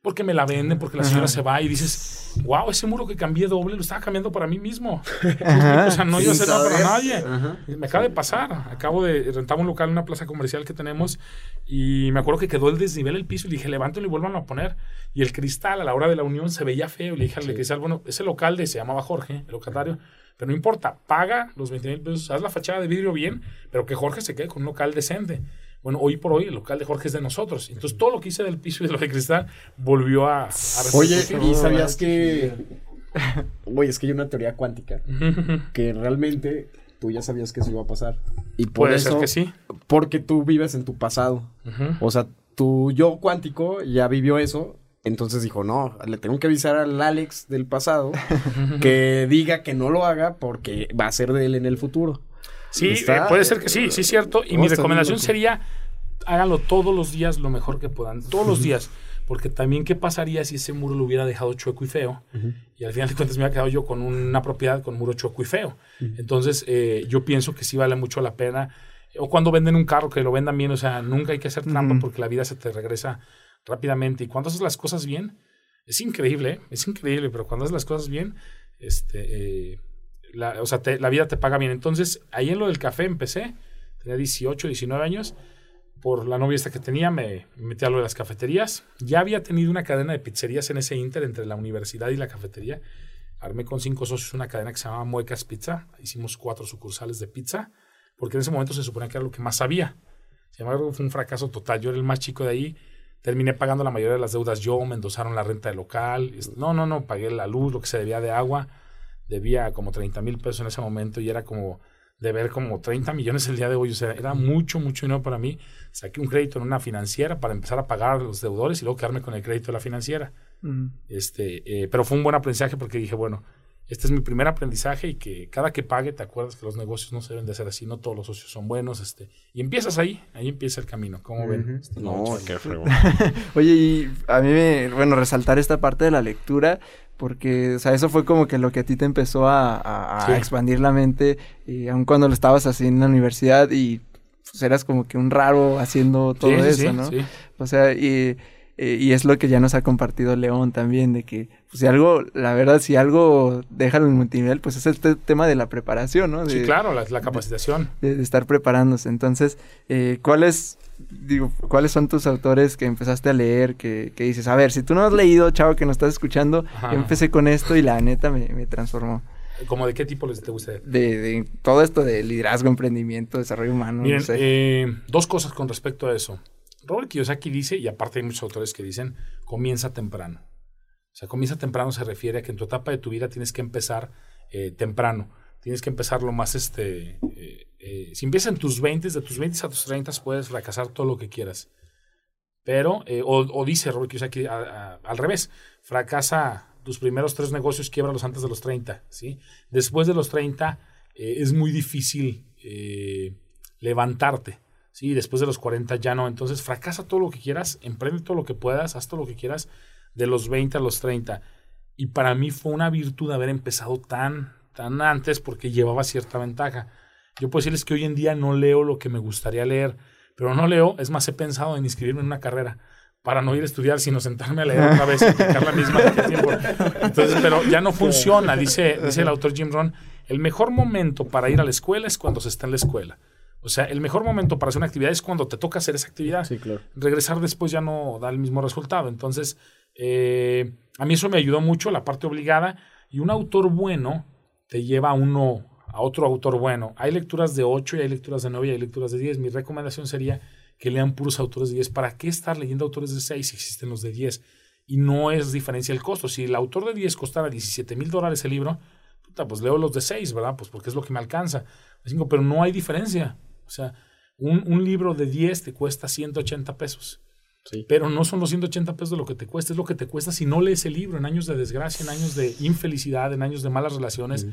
Porque me la venden, porque la señora se va y dices, wow, ese muro que cambié doble lo estaba cambiando para mí mismo. o sea, no iba a ser nada para nadie. Ajá. Me acaba de pasar. Acabo de rentar un local en una plaza comercial que tenemos y me acuerdo que quedó el desnivel el piso y le dije, levántalo y vuélvanlo a poner. Y el cristal a la hora de la unión se veía feo. Y le dije al de cristal, bueno, ese local de, se llamaba Jorge, el locatario, pero no importa, paga los 20 mil pesos, haz la fachada de vidrio bien, pero que Jorge se quede con un local decente. Bueno, hoy por hoy el local de Jorge es de nosotros. Entonces todo lo que hice del piso y de lo de cristal volvió a... a Oye. ¿y sabías que... Oye, es que hay una teoría cuántica que realmente tú ya sabías que eso iba a pasar. Y por Puede eso, ser que sí. porque tú vives en tu pasado. O sea, tu yo cuántico ya vivió eso. Entonces dijo, no, le tengo que avisar al Alex del pasado que diga que no lo haga porque va a ser de él en el futuro. Sí, eh, puede ser que sí, sí es cierto. Y mi bien recomendación sería, háganlo todos los días lo mejor que puedan, todos los días. Porque también, ¿qué pasaría si ese muro lo hubiera dejado chueco y feo? Y al final de cuentas me hubiera quedado yo con una propiedad con muro chueco y feo. Entonces, eh, yo pienso que sí vale mucho la pena. O cuando venden un carro, que lo vendan bien. O sea, nunca hay que hacer trampa porque la vida se te regresa rápidamente. Y cuando haces las cosas bien, es increíble, ¿eh? es increíble, pero cuando haces las cosas bien, este, eh, la, o sea, te- la vida te paga bien. Entonces, ahí en lo del café empecé, tenía 18, 19 años, por la novia que tenía, me, me metí a lo de las cafeterías. Ya había tenido una cadena de pizzerías en ese inter entre la universidad y la cafetería. Armé con cinco socios una cadena que se llamaba Muecas Pizza. Hicimos cuatro sucursales de pizza, porque en ese momento se suponía que era lo que más sabía. Sin embargo, fue un fracaso total. Yo era el más chico de ahí. Terminé pagando la mayoría de las deudas yo, me endosaron la renta del local. No, no, no, pagué la luz, lo que se debía de agua. Debía como 30 mil pesos en ese momento y era como deber como 30 millones el día de hoy. O sea, era mucho, mucho dinero para mí. Saqué un crédito en una financiera para empezar a pagar a los deudores y luego quedarme con el crédito de la financiera. Mm. Este, eh, pero fue un buen aprendizaje porque dije, bueno, este es mi primer aprendizaje y que cada que pague te acuerdas que los negocios no se deben de hacer así, no todos los socios son buenos, este, y empiezas ahí, ahí empieza el camino, ¿cómo ven? Este, No, qué fregón. Oye, y a mí me, bueno, resaltar esta parte de la lectura, porque, o sea, eso fue como que lo que a ti te empezó a, a- a Sí. expandir la mente, y aun cuando lo estabas así en la universidad y pues eras como que un raro haciendo todo Sí, sí, eso, sí, ¿no? sí. O sea, y, eh, y es lo que ya nos ha compartido León también, de que, pues si algo, la verdad, si algo deja el multinivel, pues es el te- tema de la preparación, ¿no? Sí, claro, la, la capacitación. de, de estar preparándose. Entonces, eh, ¿cuáles, digo, cuáles son tus autores que empezaste a leer? Que, que dices, a ver, si tú no has leído, chavo, que nos estás escuchando, Ajá. yo empecé con esto y la neta me, me transformó. ¿Como de qué tipo les te gusta? De, de todo esto de liderazgo, emprendimiento, desarrollo humano, Miren, no sé. eh, dos cosas con respecto a eso. Robert Kiyosaki dice, y aparte hay muchos autores que dicen, comienza temprano. O sea, comienza temprano se refiere a que en tu etapa de tu vida tienes que empezar eh, temprano. Tienes que empezar lo más, este... eh, eh, si empiezas en tus 20, de tus 20 a tus 30 puedes fracasar todo lo que quieras. Pero, o, dice Robert Kiyosaki al revés, fracasa tus primeros tres negocios, quiebralos antes de los 30, ¿sí? Después de los 30, eh, es muy difícil levantarte. Sí, después de los 40 ya no. Entonces fracasa todo lo que quieras, emprende todo lo que puedas, haz todo lo que quieras de los 20 a los 30. Y para mí fue una virtud haber empezado tan, tan antes porque llevaba cierta ventaja. Yo puedo decirles que hoy en día no leo lo que me gustaría leer, pero no leo, es más, he pensado en inscribirme en una carrera para no ir a estudiar, sino sentarme a leer otra vez y aplicar la misma tiempo. Entonces, pero ya no funciona, dice, dice el autor Jim Rohn, el mejor momento para ir a la escuela es cuando se está en la escuela. O sea, el mejor momento para hacer una actividad es cuando te toca hacer esa actividad. Sí, claro. Regresar después ya no da el mismo resultado. Entonces, eh, a mí eso me ayudó mucho, la parte obligada. Y un autor bueno te lleva a uno, a otro autor bueno. Hay lecturas de 8 y hay lecturas de 9 y hay lecturas de 10. Mi recomendación sería que lean puros autores de 10. ¿Para qué estar leyendo autores de 6 si existen los de 10? Y no es diferencia el costo. Si el autor de 10 costara 17 mil dólares el libro, puta, pues leo los de 6, ¿verdad? Pues porque es lo que me alcanza. Pero no hay diferencia. O sea, un, un libro de 10 te cuesta 180 pesos. Sí. Pero no son los 180 pesos de lo que te cuesta, es lo que te cuesta si no lees el libro en años de desgracia, en años de infelicidad, en años de malas relaciones,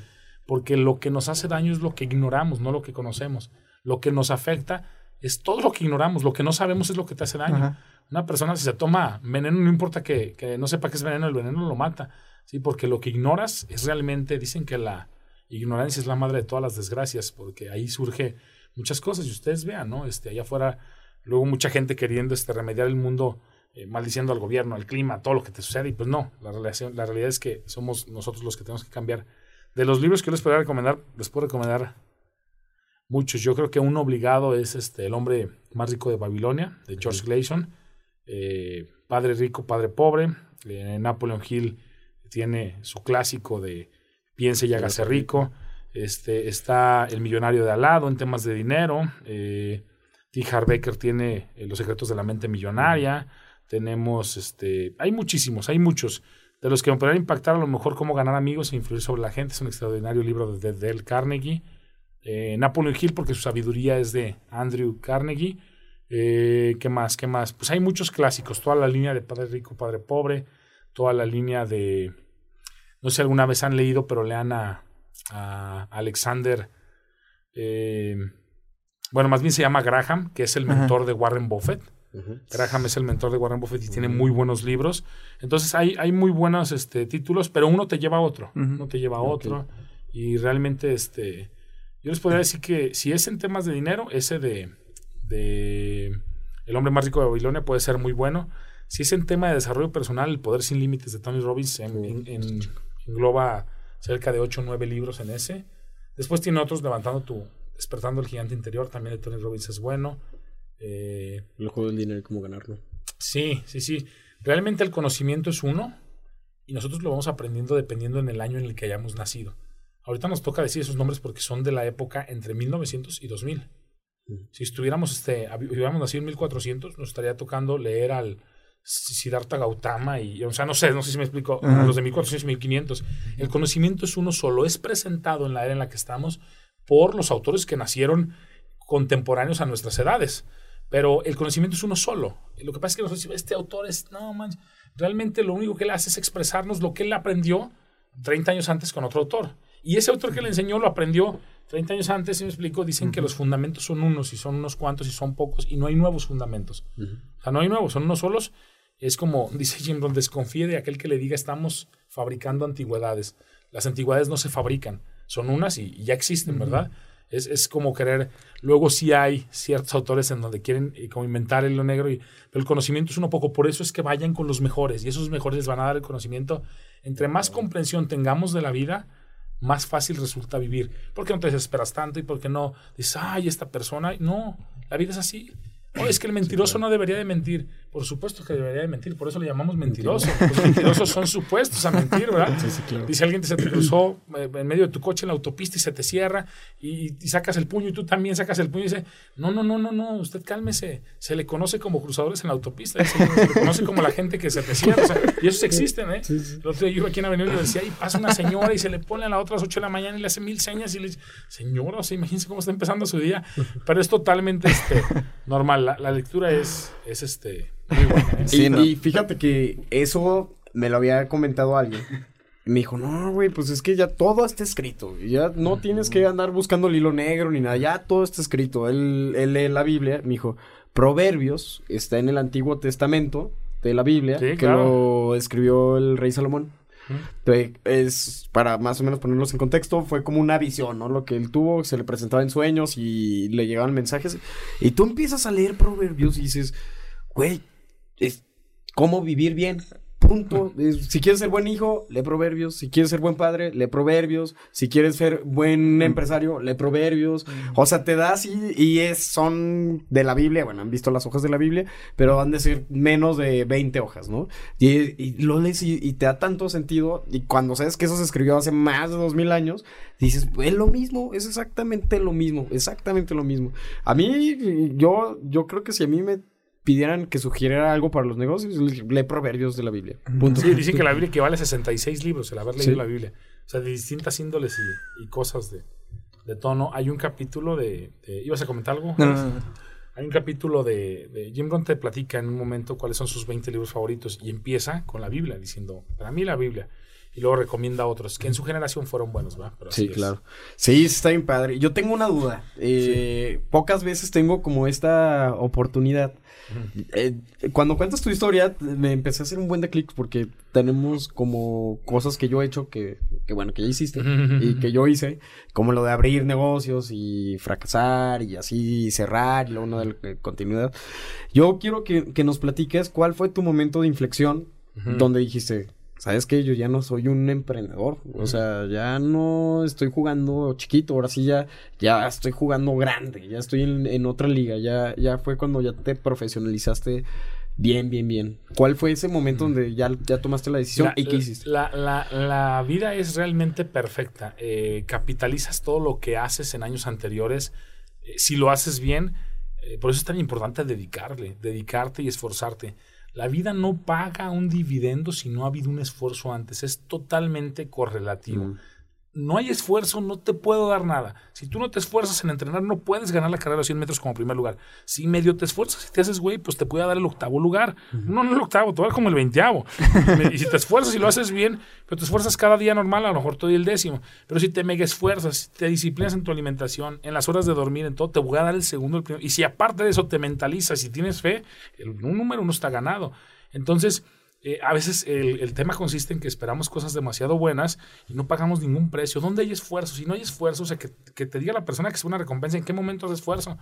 porque lo que nos hace daño es lo que ignoramos, no lo que conocemos. Lo que nos afecta es todo lo que ignoramos, lo que no sabemos es lo que te hace daño. Una persona si se toma veneno, no importa que, que no sepa qué es veneno, el veneno lo mata, ¿sí? porque lo que ignoras es realmente, dicen que la ignorancia es la madre de todas las desgracias, porque ahí surge muchas cosas y ustedes vean, ¿no? Este, allá afuera luego mucha gente queriendo este, remediar el mundo, eh, maldiciendo al gobierno, al clima, todo lo que te sucede, y pues no, la, relación, la realidad es que somos nosotros los que tenemos que cambiar. De los libros que yo les podría recomendar, les puedo recomendar muchos. Yo creo que uno obligado es este, El hombre más rico de Babilonia, de George Gleason, eh, Padre rico, Padre pobre. Eh, Napoleon Hill tiene su clásico de Piense y hágase rico. Este, está El millonario de al lado en temas de dinero. Eh, T. Harbecker tiene eh, Los secretos de la mente millonaria. Tenemos, este, hay muchísimos, hay muchos. De los que me podrían impactar a lo mejor cómo ganar amigos e influir sobre la gente. Es un extraordinario libro de Dale Carnegie. Eh, Napoleon Hill, porque su sabiduría es de Andrew Carnegie. Eh, ¿Qué más? ¿Qué más? Pues hay muchos clásicos. Toda la línea de Padre Rico, Padre Pobre. Toda la línea de... No sé alguna vez han leído, pero lean a, a Alexander... eh, bueno, más bien se llama Graham, que es el Ajá. mentor de Warren Buffett. Graham es el mentor de Warren Buffett y tiene muy buenos libros. Entonces hay, hay muy buenos este, títulos, pero uno te lleva a otro. Ujú. Uno te lleva a otro. Y realmente, este, yo les podría decir que si es en temas de dinero, ese de, de El hombre más rico de Babilonia puede ser muy bueno. Si es en tema de desarrollo personal, El poder sin límites de Tony Robbins en- en- en- engloba cerca de 8 o 9 libros en ese. Después tiene otros, Levantando tu, Despertando el gigante interior, también de Tony Robbins es bueno. Eh, El juego del dinero y cómo ganarlo. Sí, sí, sí. Realmente el conocimiento es uno y nosotros lo vamos aprendiendo dependiendo en el año en el que hayamos nacido. Ahorita nos toca decir esos nombres porque son de la época entre 1900 y 2000. Si estuviéramos, este, hubiéramos nacido en 1400, nos estaría tocando leer al Siddhartha Gautama y, o sea, no sé, no sé si me explico, a Ajá. los de 1400 y 1500. El conocimiento es uno solo, es presentado en la era en la que estamos por los autores que nacieron contemporáneos a nuestras edades. Pero el conocimiento es uno solo. Lo que pasa es que nosotros decimos, este autor es, no manches, realmente lo único que él hace es expresarnos lo que él aprendió 30 años antes con otro autor. Y ese autor que le enseñó lo aprendió 30 años antes, si me explico, dicen que los fundamentos son unos y son unos cuantos y son pocos y no hay nuevos fundamentos. O sea, no hay nuevos, son unos solos. Es como, dice Jim Rohn, desconfíe de aquel que le diga estamos fabricando antigüedades. Las antigüedades no se fabrican, son unas y, y ya existen, ¿verdad? Es, es como querer, luego sí hay ciertos autores en donde quieren eh, como inventar el lo negro, y, pero el conocimiento es uno poco, por eso es que vayan con los mejores y esos mejores les van a dar el conocimiento. Entre más comprensión tengamos de la vida, más fácil resulta vivir. ¿Por qué no te desesperas tanto y por qué no dices, ay, esta persona? No, la vida es así. Oh, es que el mentiroso no debería de mentir. Por supuesto que debería de mentir, por eso le llamamos mentiroso. Los mentirosos son supuestos a mentir, ¿verdad? Dice alguien que se te cruzó eh, en medio de tu coche en la autopista y se te cierra y, y sacas el puño y tú también sacas el puño y dice, no, no, no, no, no, usted cálmese. Se le conoce como cruzadores en la autopista, se, se le conoce como la gente que se te cierra. o sea, y esos existen, ¿eh? El otro día yo aquí en Avenida Universidad y pasa una señora y se le pone a la otra a las 8 de la mañana y le hace mil señas y le dice, señora, o sea, imagínense cómo está empezando su día. Pero es totalmente este, normal. La, la lectura es, es este, muy buena. ¿eh? Sí, y, ¿no? y fíjate que eso me lo había comentado alguien. me dijo, no, güey, pues es que ya todo está escrito. Ya no tienes que andar buscando el hilo negro ni nada. Ya todo está escrito. Él, él lee la Biblia. Me dijo, Proverbios está en el Antiguo Testamento de la Biblia. Sí, que claro. lo escribió el rey Salomón. Es, para más o menos ponerlos en contexto, fue como una visión, ¿no? Lo que él tuvo, se le presentaba en sueños y le llegaban mensajes. Y tú empiezas a leer Proverbios y dices, güey, es cómo vivir bien. Punto. Si quieres ser buen hijo, lee proverbios. Si quieres ser buen padre, lee proverbios. Si quieres ser buen empresario, lee proverbios. O sea, te da así y es, son de la Biblia. Bueno, han visto las hojas de la Biblia, pero han de ser menos de 20 hojas, ¿no? Y, y lo lees y, y te da tanto sentido. Y cuando sabes que eso se escribió hace más de 2000 años, dices, es lo mismo, es exactamente lo mismo, exactamente lo mismo. A mí, yo, yo creo que si a mí me pidieran que sugiriera algo para los negocios, lee proverbios de la Biblia. Punto. Sí, dicen que la Biblia equivale a 66 libros, el haber leído Sí. la Biblia. O sea, de distintas índoles y, y cosas de, de tono. Hay un capítulo de, de- ¿Ibas a comentar algo? No, no, no. Hay un capítulo de, de Jim Rohn te platica en un momento cuáles son sus 20 libros favoritos y empieza con la Biblia, diciendo, para mí la Biblia. Y luego recomienda otros que en su generación fueron buenos, ¿va? Pero Sí, así es. claro. Sí, está bien padre. Yo tengo una duda. Eh, Pocas veces tengo como esta oportunidad. Eh, cuando cuentas tu historia, me empecé a hacer un buen de clics porque tenemos como cosas que yo he hecho que, que bueno, que ya hiciste y que yo hice, como lo de abrir negocios y fracasar y así cerrar y luego una de la- eh, continuidad. Yo quiero que, que nos platiques cuál fue tu momento de inflexión donde dijiste, ¿sabes qué? Yo ya no soy un emprendedor. O sea, ya no estoy jugando chiquito, ahora sí ya, ya estoy jugando grande, ya estoy en, en otra liga, ya, ya fue cuando ya te profesionalizaste bien, bien, bien. ¿Cuál fue ese momento donde ya, ya tomaste la decisión La- y qué hiciste? La, la- la vida es realmente perfecta. Eh, capitalizas todo lo que haces en años anteriores. Eh, si lo haces bien, eh, por eso es tan importante dedicarle, dedicarte y esforzarte. La vida no paga un dividendo si no ha habido un esfuerzo antes. Es totalmente correlativo. No hay esfuerzo, no te puedo dar nada. Si tú no te esfuerzas en entrenar, no puedes ganar la carrera de los 100 metros como primer lugar. Si medio te esfuerzas y te haces güey, pues te puede dar el octavo lugar. No, no el octavo, te va a dar como el veinteavo. y si te esfuerzas y lo haces bien, pero te esfuerzas cada día normal, a lo mejor te doy el décimo. Pero si te mega esfuerzas, si te disciplinas en tu alimentación, en las horas de dormir, en todo, te voy a dar el segundo, el primero. Y si aparte de eso te mentalizas y tienes fe, el, un número uno está ganado. Entonces, eh, a veces el, el tema consiste en que esperamos cosas demasiado buenas y no pagamos ningún precio. ¿Dónde hay esfuerzo? Si no hay esfuerzo, o sea, que, que te diga la persona que es una recompensa, ¿en qué momento haces esfuerzo?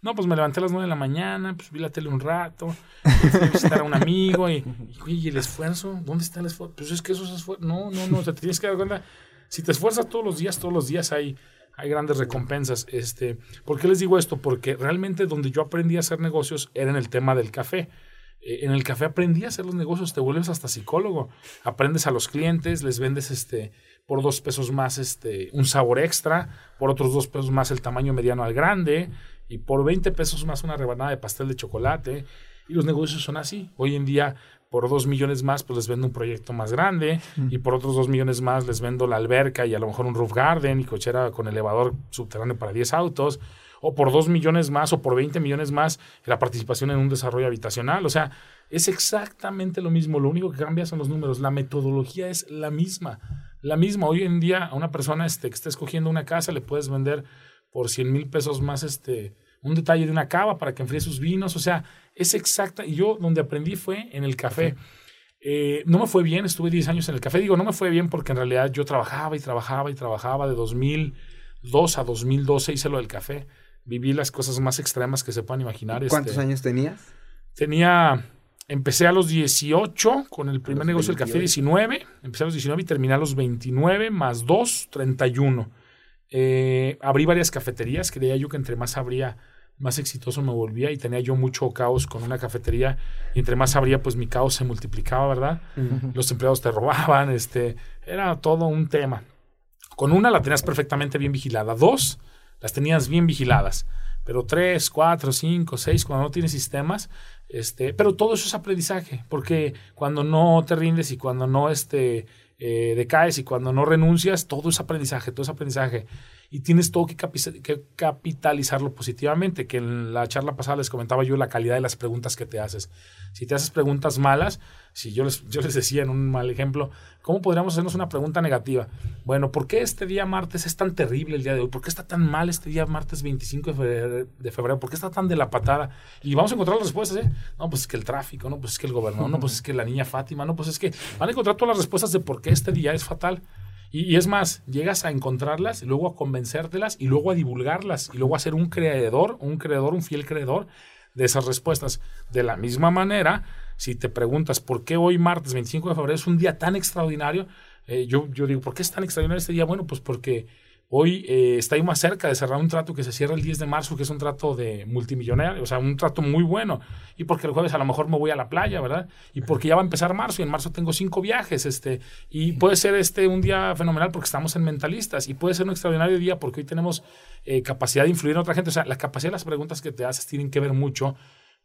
No, pues me levanté a las 9 de la mañana, pues vi la tele un rato, fui a visitar a un amigo y, y, ¿y el esfuerzo? ¿Dónde está el esfuerzo? Pues es que eso es esfuerzo. No, no, no, o sea, te tienes que dar cuenta. Si te esfuerzas todos los días, todos los días hay, hay grandes recompensas. Este, ¿Por qué les digo esto? Porque realmente donde yo aprendí a hacer negocios era en el tema del café. Eh, en el café aprendí a hacer los negocios, te vuelves hasta psicólogo. Aprendes a los clientes, les vendes este por dos pesos más este un sabor extra, por otros dos pesos más el tamaño mediano al grande y por 20 pesos más una rebanada de pastel de chocolate. Y los negocios son así. Hoy en día, por dos millones más, pues les vendo un proyecto más grande y por otros dos millones más les vendo la alberca y a lo mejor un roof garden y cochera con elevador subterráneo para 10 autos o por 2 millones más o por 20 millones más la participación en un desarrollo habitacional. O sea, es exactamente lo mismo. Lo único que cambia son los números. La metodología es la misma. La misma. Hoy en día a una persona este, que está escogiendo una casa le puedes vender por 100 mil pesos más este, un detalle de una cava para que enfríe sus vinos. O sea, es exacta. Y yo donde aprendí fue en el café. Eh, no me fue bien, estuve 10 años en el café. Digo, no me fue bien porque en realidad yo trabajaba y trabajaba y trabajaba de 2002 a 2012 hice lo del café viví las cosas más extremas que se puedan imaginar. ¿Cuántos este, años tenías? Tenía, empecé a los 18 con el primer negocio del café 19, empecé a los 19 y terminé a los 29 más 2, 31. Eh, abrí varias cafeterías, creía yo que entre más abría, más exitoso me volvía y tenía yo mucho caos con una cafetería y entre más abría, pues mi caos se multiplicaba, ¿verdad? Los empleados te robaban, este, era todo un tema. Con una la tenías perfectamente bien vigilada, dos las tenías bien vigiladas. Pero tres, cuatro, cinco, seis, cuando no tienes sistemas, este, pero todo eso es aprendizaje, porque cuando no te rindes y cuando no este, eh, decaes y cuando no renuncias, todo es aprendizaje, todo es aprendizaje. Y tienes todo que, capi- que capitalizarlo positivamente, que en la charla pasada les comentaba yo la calidad de las preguntas que te haces. Si te haces preguntas malas, si yo les, yo les decía en un mal ejemplo, ¿cómo podríamos hacernos una pregunta negativa? Bueno, ¿por qué este día martes es tan terrible el día de hoy? ¿Por qué está tan mal este día martes 25 de febrero? De febrero? ¿Por qué está tan de la patada? Y vamos a encontrar las respuestas, ¿eh? No, pues es que el tráfico, no, pues es que el gobernador, no, pues es que la niña Fátima, no, pues es que van a encontrar todas las respuestas de por qué este día es fatal. Y, es más, llegas a encontrarlas, luego a convencértelas y luego a divulgarlas y luego a ser un creador, un creador, un fiel creador de esas respuestas. De la misma manera, si te preguntas por qué hoy martes 25 de febrero es un día tan extraordinario, eh, yo, yo digo, ¿por qué es tan extraordinario este día? Bueno, pues porque hoy eh, está ahí más cerca de cerrar un trato que se cierra el 10 de marzo, que es un trato de multimillonario, o sea, un trato muy bueno. Y porque el jueves a lo mejor me voy a la playa, ¿verdad? Y porque ya va a empezar marzo y en marzo tengo cinco viajes, este, y puede ser este un día fenomenal porque estamos en mentalistas y puede ser un extraordinario día porque hoy tenemos eh, capacidad de influir en otra gente. O sea, la capacidad de las preguntas que te haces tienen que ver mucho.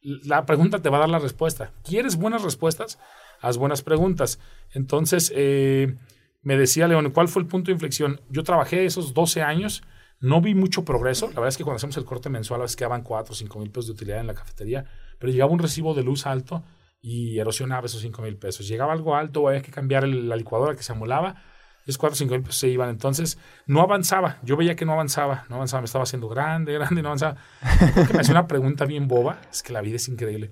La pregunta te va a dar la respuesta. ¿Quieres buenas respuestas? Haz buenas preguntas. Entonces, eh, me decía León, ¿cuál fue el punto de inflexión? Yo trabajé esos 12 años, no vi mucho progreso. La verdad es que cuando hacemos el corte mensual, a veces quedaban 4 o 5 mil pesos de utilidad en la cafetería, pero llegaba un recibo de luz alto y erosionaba esos 5 mil pesos. Llegaba algo alto, había que cambiar la licuadora que se amolaba, esos 4 o 5 mil pesos se iban. Entonces, no avanzaba. Yo veía que no avanzaba, no avanzaba, me estaba haciendo grande, grande, no avanzaba. Creo que me hacía una pregunta bien boba, es que la vida es increíble.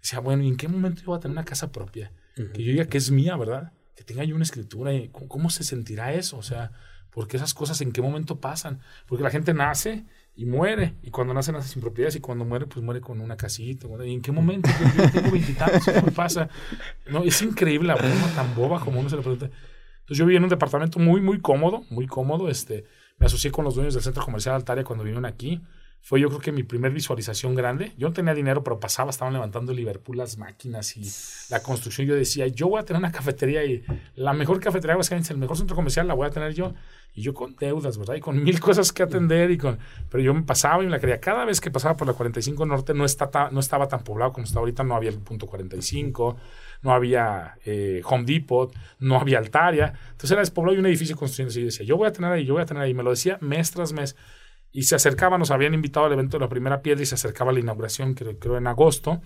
Decía, bueno, ¿y en qué momento yo voy a tener una casa propia? Que yo diga que es mía, ¿verdad? Que tenga yo una escritura. y ¿Cómo, cómo se sentirá eso? O sea, porque esas cosas en qué momento pasan? Porque la gente nace y muere. Y cuando nace, nace sin propiedades. Y cuando muere, pues muere con una casita. ¿Y en qué momento? Yo, yo tengo veintitantos, ¿qué me pasa? No, es increíble la broma tan boba como uno se le pregunta. Entonces yo viví en un departamento muy, muy cómodo, muy cómodo. Este, me asocié con los dueños del centro comercial Altaria cuando vinieron aquí. Fue yo creo que mi primer visualización grande. Yo no tenía dinero, pero pasaba, estaban levantando Liverpool las máquinas y la construcción. Yo decía, yo voy a tener una cafetería y la mejor cafetería de el mejor centro comercial la voy a tener yo. Y yo con deudas, ¿verdad? Y con mil cosas que atender y con... Pero yo me pasaba y me la quería. Cada vez que pasaba por la 45 Norte no, está no estaba tan poblado como está ahorita. No había el punto 45, no había eh, Home Depot, no había Altaria. Entonces era despoblado y un edificio construyendo. Y yo decía, yo voy a tener ahí, yo voy a tener ahí. Me lo decía mes tras mes. Y se acercaba, nos habían invitado al evento de la primera piedra y se acercaba la inauguración, creo, creo en agosto.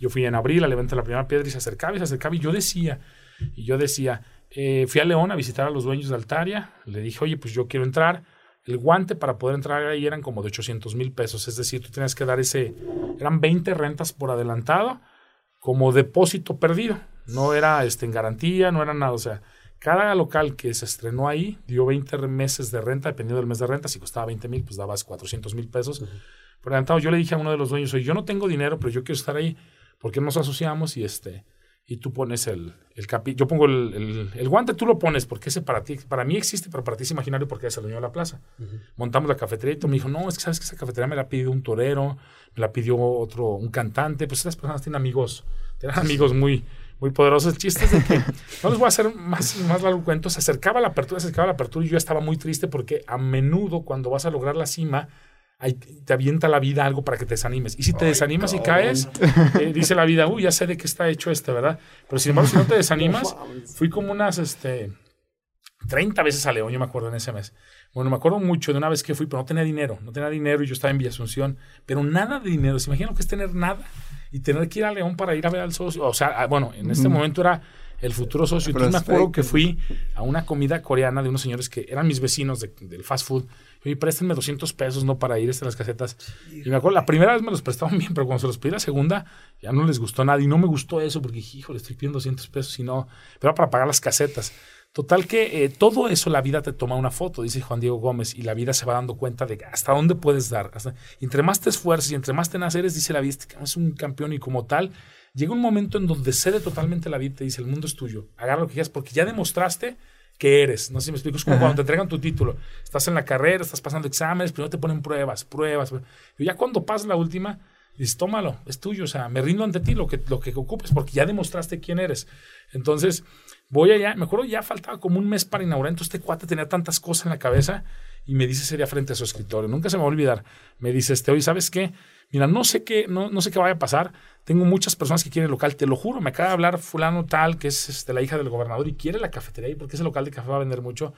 Yo fui en abril al evento de la primera piedra y se acercaba y se acercaba. Y yo decía, y yo decía, eh, fui a León a visitar a los dueños de Altaria. Le dije, oye, pues yo quiero entrar. El guante para poder entrar ahí eran como de 800 mil pesos. Es decir, tú tenías que dar ese, eran 20 rentas por adelantado como depósito perdido. No era este, en garantía, no era nada. O sea, cada local que se estrenó ahí dio 20 meses de renta, dependiendo del mes de renta. Si costaba 20 mil, pues dabas 400 mil pesos. Por adelantado, yo le dije a uno de los dueños, oye, yo no tengo dinero, pero yo quiero estar ahí. ¿Por qué nos asociamos? Y este y tú pones el, el capi yo pongo el, el, el guante, tú lo pones, porque ese para ti, para mí existe, pero para ti es imaginario porque es el dueño de la plaza. Montamos la cafetería y tú me dijo, no, es que sabes que esa cafetería me la pidió un torero, me la pidió otro, un cantante, pues esas personas tienen amigos, tienen amigos muy, muy poderosos. El chiste es de que, no les voy a hacer más, más largo cuento, se acercaba la apertura, se acercaba la apertura y yo estaba muy triste porque a menudo cuando vas a lograr la cima, te avienta la vida algo para que te desanimes. Y si te desanimas y caes, eh, dice la vida, uy, ya sé de qué está hecho este, ¿verdad? Pero sin embargo, si no te desanimas, fui como unas, este, 30 veces a León, yo me acuerdo en ese mes. Bueno, me acuerdo mucho de una vez que fui, pero no tenía dinero, no tenía dinero y yo estaba en Villa Asunción, pero nada de dinero. ¿Se imaginan lo que es tener nada y tener que ir a León para ir a ver al socio? O sea, ah, bueno, en este momento era el futuro socio. Entonces me acuerdo que fui a una comida coreana de unos señores que eran mis vecinos de- del fast food. Oye, préstenme 200 pesos, ¿no? Para ir este, a las casetas. Y me acuerdo, la primera vez me los prestaban bien, pero cuando se los pedí la segunda, ya no les gustó nada. Y no me gustó eso, porque dije, hijo, le estoy pidiendo 200 pesos y no. Pero era para pagar las casetas. Total que eh, todo eso la vida te toma una foto, dice Juan Diego Gómez, y la vida se va dando cuenta de hasta dónde puedes dar. Hasta, entre más te esfuerces y entre más tenaz eres, dice la vida, este es un campeón y como tal, llega un momento en donde cede totalmente la vida y te dice, el mundo es tuyo, agarra lo que quieras porque ya demostraste que eres. No sé si me explico, es como cuando te entregan tu título. Estás en la carrera, estás pasando exámenes, primero te ponen pruebas, pruebas. Y ya cuando pasas la última, dices, tómalo, es tuyo, o sea, me rindo ante ti lo que, lo que ocupes porque ya demostraste quién eres. Entonces, voy allá, me acuerdo ya faltaba como un mes para inaugurar, entonces este cuate tenía tantas cosas en la cabeza y me dice sería frente a su escritorio, nunca se me va a olvidar, me dice, este, oye, ¿sabes qué? Mira, no sé qué, no, no sé qué vaya a pasar, tengo muchas personas que quieren el local, te lo juro, me acaba de hablar fulano tal, que es este, la hija del gobernador y quiere la cafetería porque ese local de café va a vender mucho,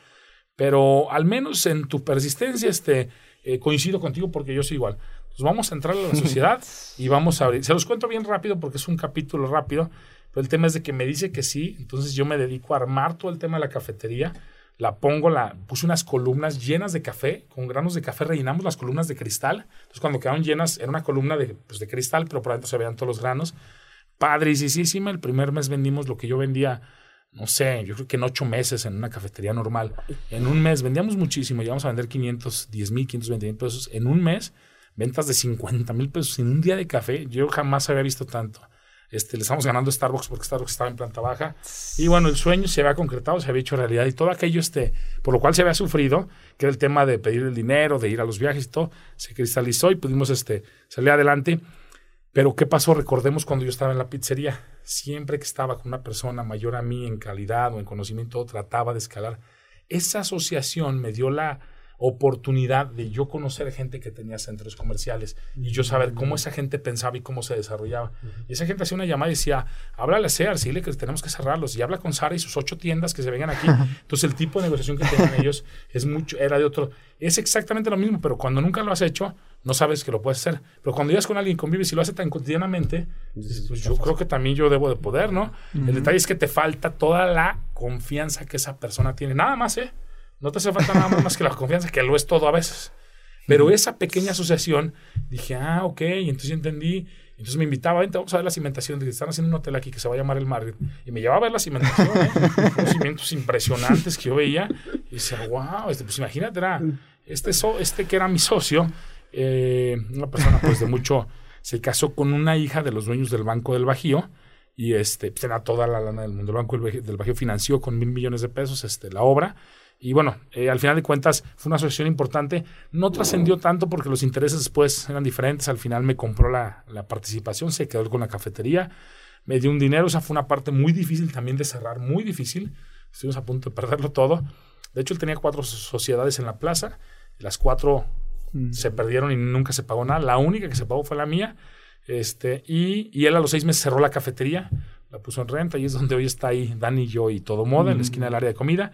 pero al menos en tu persistencia, este, eh, coincido contigo porque yo soy igual. Entonces vamos a entrar a la sociedad y vamos a abrir. Se los cuento bien rápido porque es un capítulo rápido, pero el tema es de que me dice que sí, entonces yo me dedico a armar todo el tema de la cafetería la pongo, la puse unas columnas llenas de café, con granos de café rellenamos las columnas de cristal. Entonces cuando quedaron llenas era una columna de, pues, de cristal, pero por adentro se veían todos los granos. Padricísima, el primer mes vendimos lo que yo vendía, no sé, yo creo que en ocho meses en una cafetería normal. En un mes vendíamos muchísimo, llegamos a vender 510 mil, 520 mil pesos. En un mes, ventas de 50 mil pesos en un día de café, yo jamás había visto tanto. Este, le estamos ganando Starbucks porque Starbucks estaba en planta baja. Y bueno, el sueño se había concretado, se había hecho realidad y todo aquello, este, por lo cual se había sufrido, que era el tema de pedir el dinero, de ir a los viajes y todo, se cristalizó y pudimos este, salir adelante. Pero ¿qué pasó? Recordemos cuando yo estaba en la pizzería. Siempre que estaba con una persona mayor a mí en calidad o en conocimiento, trataba de escalar. Esa asociación me dio la, oportunidad de yo conocer gente que tenía centros comerciales y yo saber cómo esa gente pensaba y cómo se desarrollaba. Y esa gente hacía una llamada y decía, háblale a Sears, dile que tenemos que cerrarlos. Y habla con Sara y sus ocho tiendas que se vengan aquí. Entonces el tipo de negociación que tenían ellos es mucho, era de otro. Es exactamente lo mismo, pero cuando nunca lo has hecho, no sabes que lo puedes hacer. Pero cuando llegas con alguien, convives y lo hace tan cotidianamente, pues yo creo que también yo debo de poder, ¿no? El detalle es que te falta toda la confianza que esa persona tiene. Nada más, ¿eh? No te hace falta nada más que la confianza, que lo es todo a veces. Pero esa pequeña asociación, dije, ah, ok, y entonces entendí. Entonces me invitaba, vente, vamos a ver la cimentación. Están haciendo un hotel aquí que se va a llamar el Marriott. Y me llevaba a ver la cimentación, ¿eh? Unos cimientos impresionantes que yo veía. Y decía, wow, este, pues imagínate, era este, este que era mi socio, eh, una persona pues de mucho, se casó con una hija de los dueños del Banco del Bajío. Y este, pues, tenía toda la lana del mundo. El Banco del Bajío financió con mil millones de pesos este, la obra. Y bueno, eh, al final de cuentas fue una asociación importante. No trascendió tanto porque los intereses después eran diferentes. Al final me compró la, la, participación, se quedó con la cafetería, me dio un dinero. Esa fue una parte muy difícil también de cerrar, muy difícil. Estuvimos a punto de perderlo todo. De hecho, él tenía cuatro sociedades en la plaza. Las cuatro mm. se perdieron y nunca se pagó nada. La única que se pagó fue la mía. Este, y, y él a los seis meses cerró la cafetería, la puso en renta y es donde hoy está ahí Dani y yo y todo moda, en la esquina del área de comida.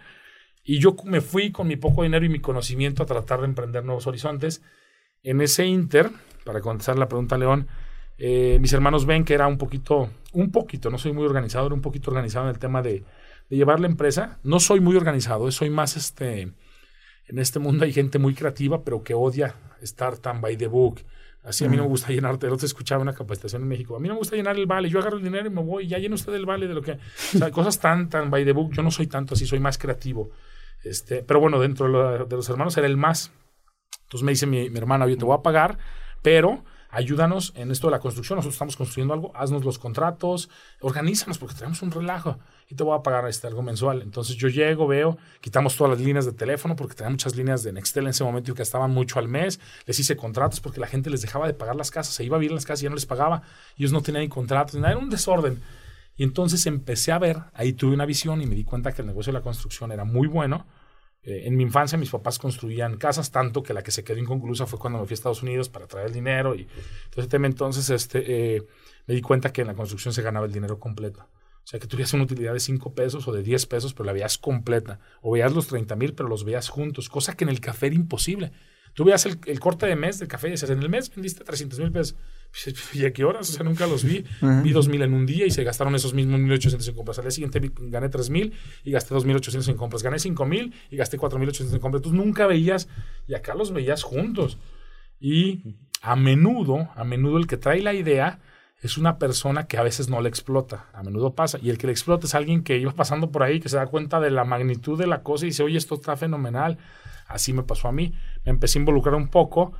Y yo me fui con mi poco dinero y mi conocimiento a tratar de emprender nuevos horizontes. En ese inter, para contestar la pregunta, León, eh, mis hermanos ven que era un poquito, un poquito, no soy muy organizado, era un poquito organizado en el tema de, de llevar la empresa. No soy muy organizado, soy más este, en este mundo hay gente muy creativa, pero que odia estar tan by the book. Así a mí no me gusta llenar, el otro escuchaba una capacitación en México, a mí no me gusta llenar el vale, yo agarro el dinero y me voy, ya lleno usted el vale de lo que... O sea, cosas tan, tan by the book, yo no soy tanto así, soy más creativo. Este, pero bueno, dentro de, los hermanos era el más. Entonces me dice mi, mi hermana, yo te voy a pagar, pero ayúdanos en esto de la construcción. Nosotros estamos construyendo algo, haznos los contratos, organízanos porque tenemos un relajo y te voy a pagar este, algo mensual. Entonces yo llego, veo, quitamos todas las líneas de teléfono porque tenía muchas líneas de Nextel en ese momento y que estaban mucho al mes. Les hice contratos porque la gente les dejaba de pagar las casas, se iba a vivir en las casas y ya no les pagaba. Ellos no tenían ni contratos, nada, era un desorden. Y entonces empecé a ver, ahí tuve una visión y me di cuenta que el negocio de la construcción era muy bueno. Eh, en mi infancia mis papás construían casas tanto que la que se quedó inconclusa fue cuando me fui a Estados Unidos para traer el dinero y entonces, entonces este, eh, me di cuenta que en la construcción se ganaba el dinero completo. O sea, que tuvieras una utilidad de 5 pesos o de 10 pesos, pero la veías completa. O veías los 30 mil, pero los veías juntos, cosa que en el café era imposible. Tú veías el, el corte de mes del café y decías, en el mes vendiste 300 mil pesos. ¿Y a qué horas? O sea, nunca los vi. Vi 2.000 en un día y se gastaron esos mismos 1.800 en compras. Al día siguiente gané 3.000 y gasté 2.800 en compras. Gané 5.000 y gasté 4.800 en compras. Tú nunca veías, y acá los veías juntos. Y a menudo, a menudo el que trae la idea es una persona que a veces no le explota. A menudo pasa. Y el que le explota es alguien que iba pasando por ahí, que se da cuenta de la magnitud de la cosa y dice, oye, esto está fenomenal. Así me pasó a mí. Me empecé a involucrar un poco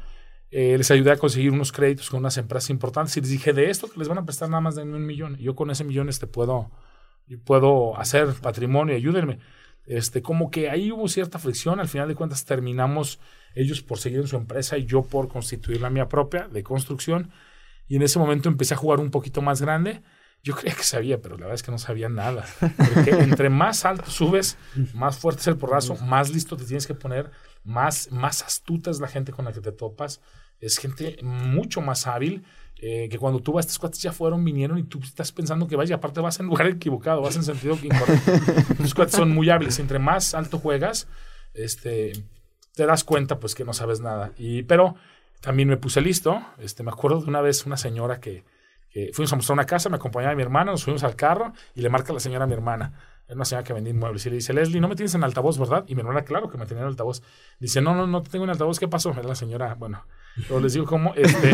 eh, les ayudé a conseguir unos créditos con unas empresas importantes y les dije, de esto que les van a prestar nada más de un millón. Yo con ese millón este, puedo, puedo hacer patrimonio, ayúdenme. Este, como que ahí hubo cierta fricción, al final de cuentas terminamos ellos por seguir en su empresa y yo por constituir la mía propia de construcción. Y en ese momento empecé a jugar un poquito más grande. Yo creía que sabía, pero la verdad es que no sabía nada. Porque entre más alto subes, más fuerte es el porrazo, más listo te tienes que poner, más, más astuta es la gente con la que te topas. Es gente mucho más hábil. Eh, que cuando tú vas, estos cuates ya fueron, vinieron y tú estás pensando que vas y aparte vas en lugar equivocado, vas en sentido incorrecto. Los cuates son muy hábiles. Entre más alto juegas, este, te das cuenta pues que no sabes nada. Y, pero también me puse listo. Este, me acuerdo de una vez una señora que, fuimos a mostrar una casa, me acompañaba mi hermana, nos fuimos al carro y le marca a la señora a mi hermana. Es una señora que vendía inmuebles y le dice, Leslie, no me tienes en altavoz, ¿verdad? Y mi hermana, claro que me tenía en altavoz. Dice, no, no, no te tengo en altavoz, ¿qué pasó? Es la señora, bueno, yo les digo cómo, este,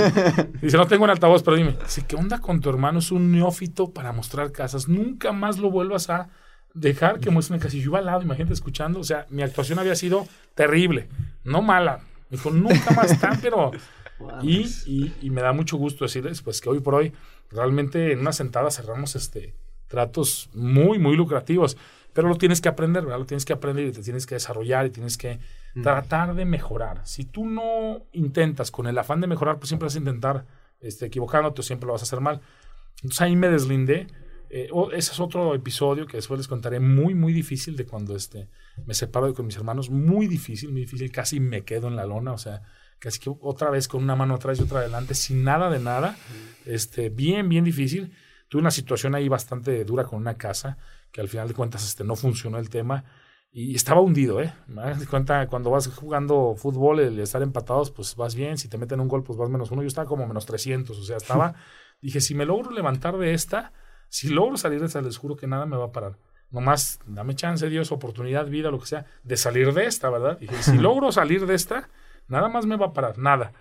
dice, no tengo en altavoz, pero dime, dice, ¿qué onda con tu hermano? Es un neófito para mostrar casas, nunca más lo vuelvas a dejar que muestre una casa. Y yo iba al lado, imagínate, escuchando, o sea, mi actuación había sido terrible, no mala. Me dijo, nunca más tan, pero... Y, y, y, me da mucho gusto decirles, pues, que hoy por hoy, realmente en una sentada cerramos este tratos muy, muy lucrativos. Pero lo tienes que aprender, ¿verdad? Lo tienes que aprender y te tienes que desarrollar y tienes que tratar de mejorar. Si tú no intentas con el afán de mejorar, pues siempre vas a intentar este, equivocándote o siempre lo vas a hacer mal. Entonces ahí me deslindé. Eh, ese es otro episodio que después les contaré, muy, muy difícil de cuando este, me separo de con mis hermanos. Muy difícil, muy difícil. Casi me quedo en la lona, o sea, casi que otra vez con una mano atrás y otra adelante, sin nada de nada. Este, bien, bien difícil. Tuve una situación ahí bastante dura con una casa, que al final de cuentas este, no funcionó el tema. Y estaba hundido, ¿eh? Me das cuenta, cuando vas jugando fútbol, el estar empatados, pues vas bien. Si te meten un gol, pues vas menos uno. Yo estaba como menos 300. O sea, estaba. dije, si me logro levantar de esta, si logro salir de esta, les juro que nada me va a parar. Nomás dame chance, Dios, oportunidad, vida, lo que sea, de salir de esta, ¿verdad? Dije, si logro salir de esta, nada más me va a parar, nada.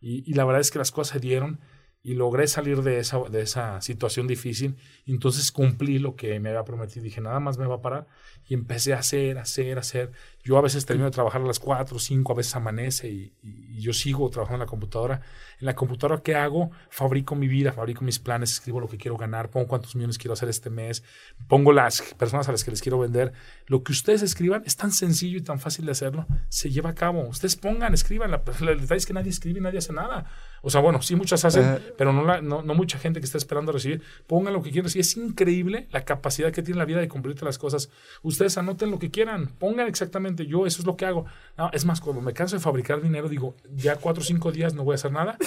Y, y la verdad es que las cosas se dieron y logré salir de esa, de esa situación difícil. entonces cumplí lo que me había prometido. Dije, nada más me va a parar. Y empecé a hacer, hacer, hacer. Yo a veces termino de trabajar a las 4, 5, a veces amanece y, yo sigo trabajando en la computadora. En la computadora, ¿qué hago? Fabrico mi vida, fabrico mis planes, escribo lo que quiero ganar, pongo cuántos millones quiero hacer este mes, pongo las personas a las que les quiero vender. Lo que ustedes escriban es tan sencillo y tan fácil de hacerlo, se lleva a cabo. Ustedes pongan, escriban. La, el detalle es que nadie escribe y nadie hace nada. O sea, bueno, sí muchas hacen, pero no, no, no, mucha gente que está esperando recibir. Pongan lo que quieran recibir. Es increíble la capacidad que tiene la vida de cumplirte las cosas. Ustedes anoten lo que quieran, pongan exactamente yo, eso es lo que hago. No, es más, cuando me canso de fabricar dinero, digo, ya cuatro o cinco días no voy a hacer nada,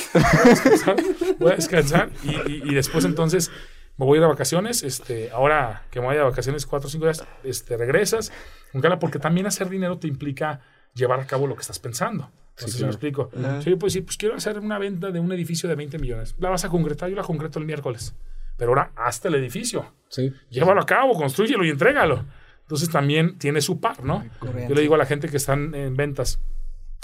voy a descansar, y, después entonces me voy a ir a vacaciones, este, ahora que me voy a vacaciones cuatro o cinco días, este, regresas, porque también hacer dinero te implica llevar a cabo lo que estás pensando. Entonces, sí, me explico. Sí, pues sí, pues quiero hacer una venta de un edificio de 20 millones. La vas a concretar, yo la concreto el miércoles. Pero ahora, hasta el edificio. Sí. Llévalo a cabo, construyelo y entrégalo. Entonces también tiene su par, ¿no? Yo le digo a la gente que están en ventas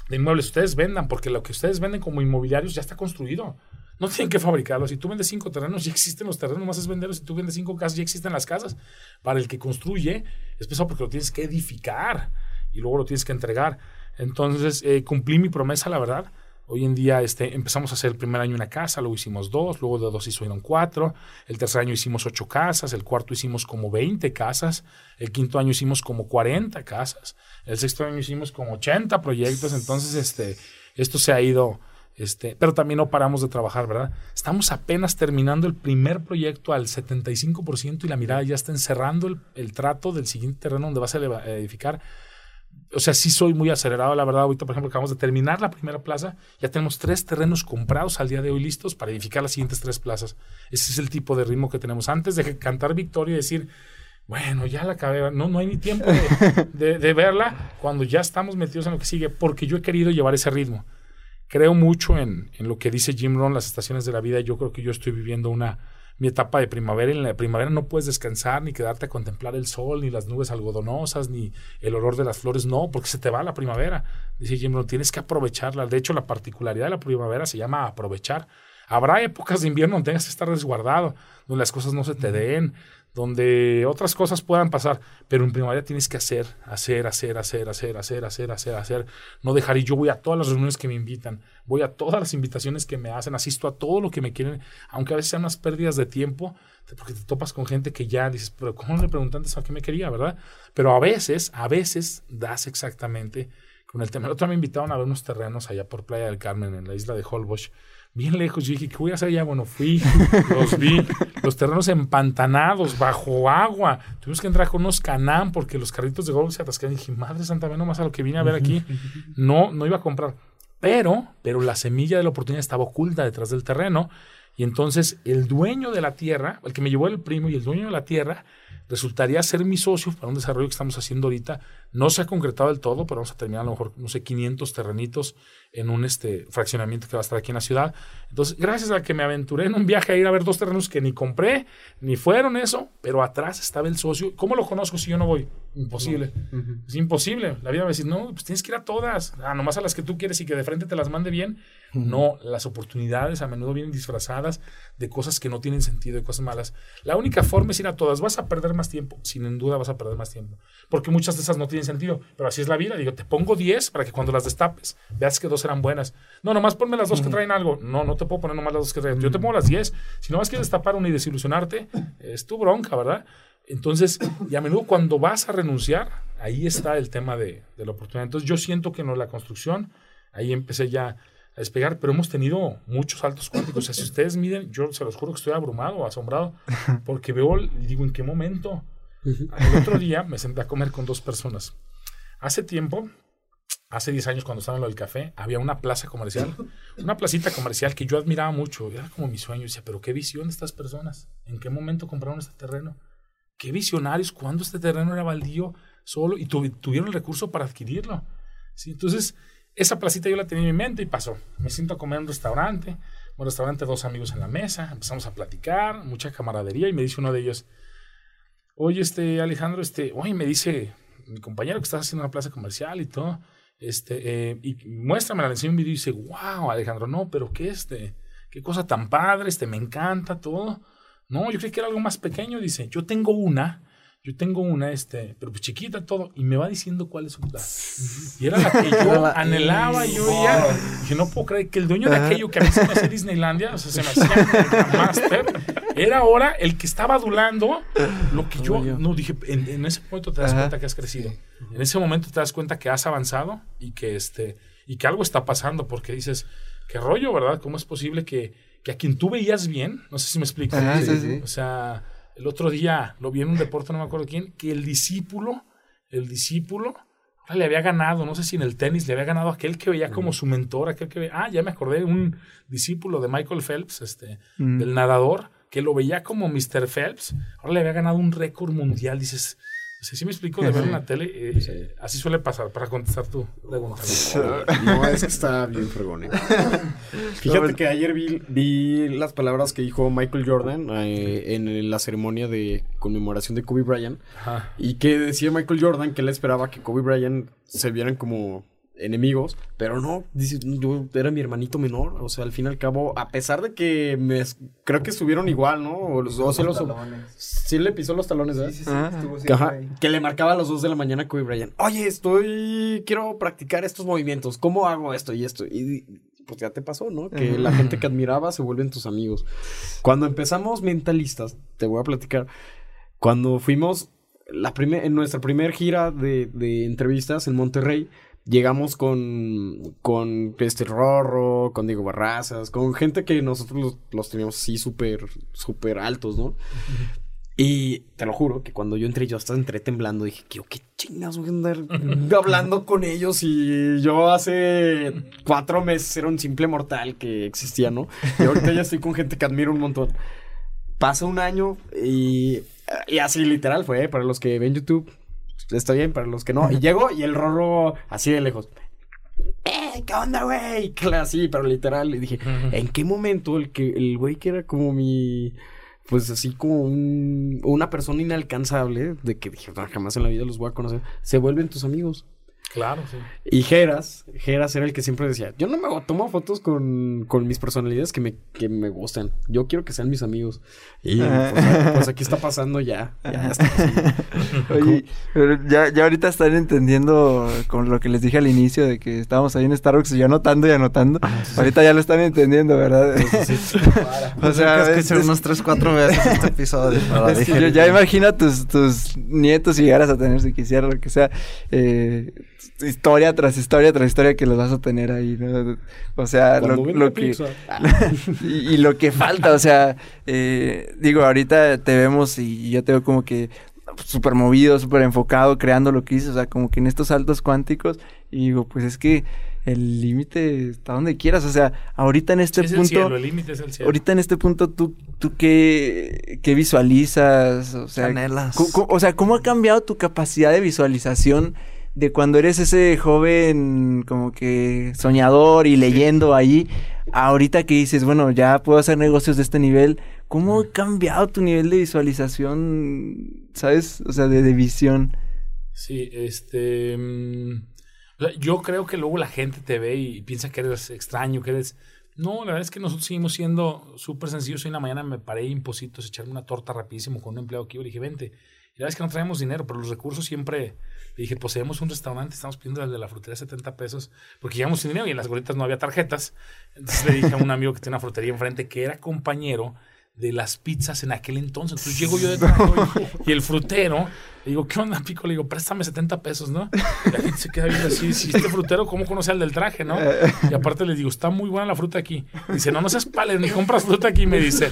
de inmuebles, ustedes vendan, porque lo que ustedes venden como inmobiliarios ya está construido. No tienen que fabricarlo. Si tú vendes cinco terrenos, ya existen los terrenos, más es venderlos. Si tú vendes cinco casas, ya existen las casas. Para el que construye, es pesado porque lo tienes que edificar y luego lo tienes que entregar. Entonces, eh, cumplí mi promesa, la verdad. Hoy en día este, empezamos a hacer el primer año una casa, luego hicimos dos, luego de dos hicieron cuatro, el tercer año hicimos ocho casas, el cuarto hicimos como 20 casas, el quinto año hicimos como 40 casas, el sexto año hicimos como 80 proyectos, entonces este, esto se ha ido, este, pero también no paramos de trabajar, ¿verdad? Estamos apenas terminando el primer proyecto al 75% y la mirada ya está encerrando el, el trato del siguiente terreno donde vas a edificar o sea, sí soy muy acelerado, la verdad. Ahorita, por ejemplo, acabamos de terminar la primera plaza. Ya tenemos tres terrenos comprados al día de hoy listos para edificar las siguientes tres plazas. Ese es el tipo de ritmo que tenemos. Antes de cantar victoria y decir, bueno, ya la acabé. No, no hay ni tiempo de, verla cuando ya estamos metidos en lo que sigue, porque yo he querido llevar ese ritmo. Creo mucho en, en lo que dice Jim Rohn, las estaciones de la vida. Yo creo que yo estoy viviendo una mi etapa de primavera. En la primavera no puedes descansar, ni quedarte a contemplar el sol, ni las nubes algodonosas, ni el olor de las flores, no, porque se te va la primavera. Dice Jim, no tienes que aprovecharla. De hecho, la particularidad de la primavera se llama aprovechar. Habrá épocas de invierno donde tengas que estar resguardado, donde las cosas no se te den, donde otras cosas puedan pasar, pero en primaria tienes que hacer, hacer, hacer, hacer, hacer, hacer, hacer, hacer, hacer, no dejar y yo voy a todas las reuniones que me invitan, voy a todas las invitaciones que me hacen, asisto a todo lo que me quieren, aunque a veces sean unas pérdidas de tiempo, porque te topas con gente que ya dices, pero ¿cómo le preguntaste a qué me quería, verdad? Pero a veces, a veces das exactamente con el tema. El otro me invitaron a ver unos terrenos allá por Playa del Carmen, en la isla de Holbox, bien lejos. Yo dije, ¿qué voy a hacer allá? Bueno, fui, los vi, los terrenos empantanados, bajo agua. Tuvimos que entrar con unos canán porque los carritos de golf se atascaron. Y dije, madre santa, ve nomás a lo que vine a ver aquí. No, no iba a comprar. Pero, pero la semilla de la oportunidad estaba oculta detrás del terreno. Y entonces el dueño de la tierra, el que me llevó el primo y el dueño de la tierra, resultaría ser mi socio para un desarrollo que estamos haciendo ahorita. No se ha concretado del todo, pero vamos a terminar a lo mejor, no sé, 500 terrenitos en un este, fraccionamiento que va a estar aquí en la ciudad. Entonces, gracias a que me aventuré en un viaje a ir a ver dos terrenos que ni compré, ni fueron eso, pero atrás estaba el socio. ¿Cómo lo conozco si yo no voy? Imposible. Es imposible. La vida me dice, no, pues tienes que ir a todas, ah, nomás a las que tú quieres y que de frente te las mande bien. No, las oportunidades a menudo vienen disfrazadas de cosas que no tienen sentido, de cosas malas. La única forma es ir a todas. Vas a perder más tiempo, sin duda vas a perder más tiempo, porque muchas de esas no tienen sentido, pero así es la vida. Digo, te pongo 10 para que cuando las destapes veas que dos eran buenas. No, nomás ponme las dos que traen algo. No, no te puedo poner nomás las dos que traen. Yo te pongo las 10. Si no vas quieres destapar una y desilusionarte, es tu bronca, ¿verdad? Entonces, y a menudo cuando vas a renunciar, ahí está el tema de, de la oportunidad. Entonces, yo siento que no la construcción, ahí empecé ya a despegar, pero hemos tenido muchos saltos cuánticos. O sea, si ustedes miden, yo se los juro que estoy abrumado, asombrado, porque veo digo, ¿en qué momento? El otro día me senté a comer con dos personas. Hace tiempo, hace 10 años cuando estaba en lo del café, había una plaza comercial, una placita comercial que yo admiraba mucho, era como mi sueño. Y decía, pero qué visión estas personas, ¿en qué momento compraron este terreno? Qué visionarios, cuando este terreno era baldío solo y tuvieron el recurso para adquirirlo. ¿Sí? Entonces, esa placita yo la tenía en mi mente y pasó. Me siento a comer en un restaurante, un restaurante, dos amigos en la mesa, empezamos a platicar, mucha camaradería y me dice uno de ellos, oye, este, Alejandro, este, oye, me dice mi compañero que estás haciendo una plaza comercial y todo, este, eh, y muéstrame, le enseño un video y dice, wow, Alejandro, no, pero qué este, qué cosa tan padre, este, me encanta todo. No, yo creí que era algo más pequeño, dice, yo tengo una yo tengo una, este, pero pues chiquita todo, y me va diciendo cuál es su plan. Y era la que yo anhelaba, y yo ya, dije, no puedo creer que el dueño de aquello que a mí se me hacía Disneylandia, o sea, se me hacía Master, era ahora el que estaba adulando lo que yo, no, dije, en, ese momento te das cuenta que has crecido. En ese momento te das cuenta que has avanzado y que, este, y que algo está pasando, porque dices, qué rollo, ¿verdad? ¿Cómo es posible que, que a quien tú veías bien, no sé si me explico, o sea el otro día lo vi en un deporte, no me acuerdo quién, que el discípulo, el discípulo, le había ganado, no sé si en el tenis le había ganado aquel que veía como su mentor, aquel que veía, ah, ya me acordé, un discípulo de Michael Phelps, este, del nadador, que lo veía como Mr. Phelps, ahora le había ganado un récord mundial, dices, si me explico de ver en la tele, eh, así suele pasar para contestar tu pregunta. No, es que está bien fregón. ¿eh? Fíjate que ayer vi, vi, las palabras que dijo Michael Jordan eh, en la ceremonia de conmemoración de Kobe Bryant. Y que decía Michael Jordan que él esperaba que Kobe Bryant se vieran como enemigos, pero no, dice, yo era mi hermanito menor, o sea, al fin y al cabo, a pesar de que me creo que estuvieron igual, ¿no? O, los, o sí, le pisó los talones, ¿verdad? Sí, sí, sí, Ajá, que le marcaba a las 2 de la mañana a Kobe Bryant. Oye, estoy quiero practicar estos movimientos. ¿Cómo hago esto y esto? Y pues ya te pasó, ¿no? Que la gente que admiraba se vuelven tus amigos. Cuando empezamos mentalistas, te voy a platicar, cuando fuimos la en nuestra primera gira de, de entrevistas en Monterrey, llegamos con, con este Rorro, con Diego Barrazas, con gente que nosotros los, teníamos así súper, súper altos, ¿no? Y te lo juro que cuando yo entré, yo hasta entré temblando. Dije, ¿qué, qué chingas voy a andar hablando con ellos? Y yo hace cuatro meses era un simple mortal que existía, ¿no? Y ahorita ya estoy con gente que admiro un montón. Pasa un año y, y así literal fue, para los que ven YouTube, está bien, para los que no. Y llego y el Rorro así de lejos. ¡Eh! ¿Qué onda, güey? Así, pero literal. Le dije, ¿en qué momento el que el güey que era como mi. Pues así como una persona inalcanzable, de que dije, jamás en la vida los voy a conocer, se vuelven tus amigos. Claro, sí. Y Geras, Geras era el que siempre decía, yo no me tomo fotos con, con mis personalidades que me, que me gustan. Yo quiero que sean mis amigos. Y pues, pues aquí está pasando ya. Ya está pasando. Oye, pero ya, ya ahorita están entendiendo con lo que les dije al inicio de que estábamos ahí en Starbucks y yo anotando y anotando. Ahorita ya lo están entendiendo, ¿verdad? o sea, que es- escuché es- unos 3, 4 veces este episodio. para es que digerir. yo ya imagino a tus, tus nietos si llegaras a tener, si quisiera, lo que sea, eh, historia tras historia tras historia que los vas a tener ahí, ¿no? O sea, lo, Cuando lo que... pizza. y, y lo que falta, o sea, eh, digo, ahorita te vemos y yo te veo como que súper movido, súper enfocado, creando lo que dices, o sea, como que en estos saltos cuánticos, y digo, pues es que el límite está donde quieras, o sea, ahorita en este es el punto... cielo, el límite es el cielo. Ahorita en este punto, ¿tú, tú qué, qué visualizas? O sea, o sea, ¿cómo ha cambiado tu capacidad de visualización de cuando eres ese joven como que soñador y leyendo ahí, a ahorita que dices, bueno, ya puedo hacer negocios de este nivel? ¿Cómo ha cambiado tu nivel de visualización, sabes? O sea, de, de visión. Sí, este. mm, o sea, yo creo que luego la gente te ve y piensa que eres extraño, que eres. No, la verdad es que nosotros seguimos siendo súper sencillos. Hoy en la mañana me paré impositos, echarme una torta rapidísimo con un empleado que iba. Le dije, vente. La es que no traemos dinero, pero los recursos siempre. Le dije, poseemos un restaurante, estamos pidiendo al de la frutería 70 pesos, porque llegamos sin dinero y en las gorditas no había tarjetas. Entonces le dije a un amigo que tiene una frutería enfrente que era compañero de las pizzas en aquel entonces. Entonces llego yo detrás y, y el frutero, le digo, ¿qué onda, Pico? Le digo, préstame 70 pesos, ¿no? Y la gente se queda viendo así, si este frutero, ¿cómo conoce al del traje, no? Y aparte le digo, está muy buena la fruta aquí. Dice, no, no seas pales, ni compras fruta aquí, me dice.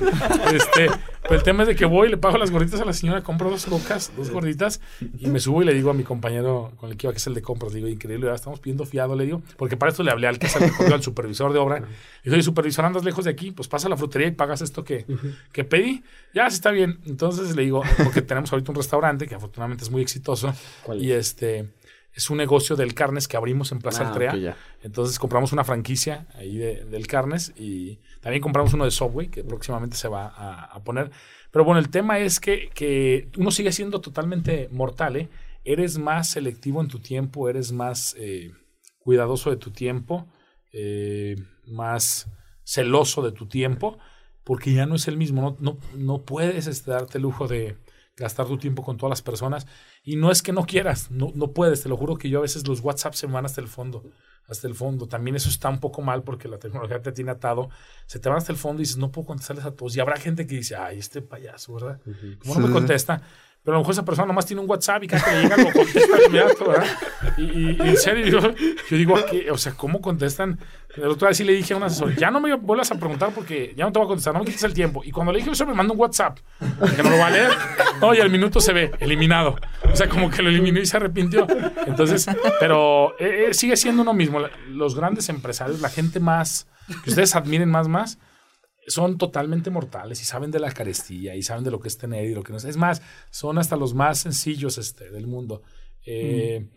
Este, pero el tema es de que voy, le pago las gorditas a la señora, compro dos cocas, dos gorditas, y me subo y le digo a mi compañero con el que iba, que es el de compras, le digo, increíble, ya estamos pidiendo fiado, le digo, porque para esto le hablé al que es el recorrido, al supervisor de obra. Y oye, supervisor, andas lejos de aquí, pues pasa a la frutería y pagas esto que, que pedí. Ya, sí está bien. Entonces le digo, porque tenemos ahorita un restaurante que afortunadamente es muy exitoso. ¿Cuál Y este es un negocio del Carnes que abrimos en Plaza Ah, Altrea. Entonces compramos una franquicia ahí de- del Carnes y también compramos uno de Subway que próximamente se va a, a poner. Pero bueno, el tema es que, que uno sigue siendo totalmente mortal, ¿eh? Eres más selectivo en tu tiempo, eres más eh, cuidadoso de tu tiempo, eh, más celoso de tu tiempo, porque ya no es el mismo. No, no, no puedes este, darte el lujo de gastar tu tiempo con todas las personas. Y no es que no quieras, no, no puedes. Te lo juro que yo a veces los WhatsApp se me van hasta el fondo. Hasta el fondo. También eso está un poco mal porque la tecnología te tiene atado. Se te van hasta el fondo y dices, no puedo contestarles a todos. Y habrá gente que dice, ay, este payaso, ¿verdad? ¿Cómo no me contesta? Pero a lo mejor esa persona nomás tiene un WhatsApp y cada que le llega lo contesta inmediato, ¿verdad? Y, y- y en serio, yo, yo digo, ¿qué? o sea, ¿cómo contestan? El otro día sí le dije a un asesor, ya no me vuelvas a preguntar porque ya no te voy a contestar, no me quites el tiempo. Y cuando le dije eso, me manda un WhatsApp, que no lo va a leer. No, y al minuto se ve, eliminado. O sea, como que lo eliminó y se arrepintió. Entonces, pero eh, eh, sigue siendo uno mismo. Los grandes empresarios, la gente más, que ustedes admiren más, más, son totalmente mortales y saben de la carestía y saben de lo que es tener y lo que no es. Es más, son hasta los más sencillos este, del mundo. Eh,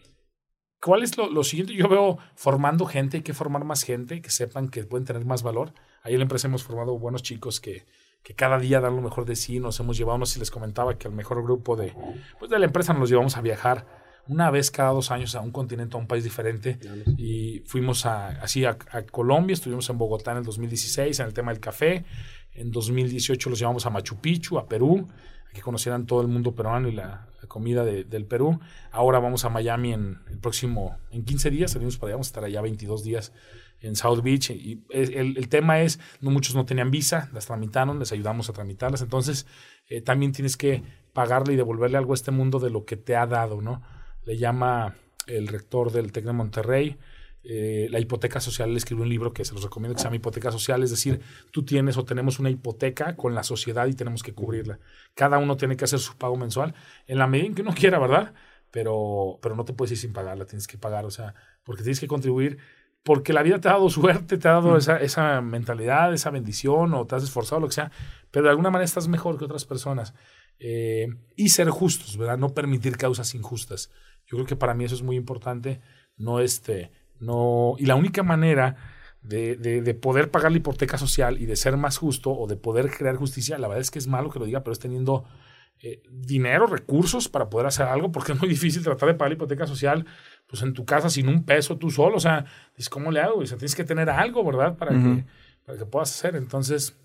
¿Cuál es lo, lo siguiente? Yo veo formando gente, hay que formar más gente, que sepan que pueden tener más valor. Ahí en la empresa hemos formado buenos chicos que, que cada día dan lo mejor de sí. Nos hemos llevado, no sé si les comentaba, que el mejor grupo de, pues de la empresa nos los llevamos a viajar una vez cada dos años a un continente, a un país diferente. Y fuimos a, así a, a Colombia, estuvimos en Bogotá en el 2016 en el tema del café. En 2018 los llevamos a Machu Picchu, a Perú, a que conocieran todo el mundo peruano y la, la comida de- del Perú. Ahora vamos a Miami en el próximo, en 15 días, salimos para allá, vamos a estar allá 22 días en South Beach. Y el, el tema es, no muchos no tenían visa, las tramitaron, les ayudamos a tramitarlas. Entonces, eh, también tienes que pagarle y devolverle algo a este mundo de lo que te ha dado, ¿no? Le llama el rector del TEC de Monterrey, eh, la hipoteca social, él escribió un libro que se los recomiendo que se llama Hipoteca Social, es decir, tú tienes o tenemos una hipoteca con la sociedad y tenemos que cubrirla. Cada uno tiene que hacer su pago mensual en la medida en que uno quiera, ¿verdad? Pero, pero no te puedes ir sin pagarla, tienes que pagar, o sea, porque tienes que contribuir, porque la vida te ha dado suerte, te ha dado esa, esa mentalidad, esa bendición, o te has esforzado, lo que sea, pero de alguna manera estás mejor que otras personas. Eh, y ser justos, ¿verdad? No permitir causas injustas. Yo creo que para mí eso es muy importante. No este, no, y la única manera de, de, de poder pagar la hipoteca social y de ser más justo o de poder crear justicia, la verdad es que es malo que lo diga, pero es teniendo eh, dinero, recursos para poder hacer algo, porque es muy difícil tratar de pagar la hipoteca social pues en tu casa sin un peso tú solo. O sea, dices, ¿cómo le hago? O sea, tienes que tener algo, ¿verdad? Para, que, para que puedas hacer. Entonces,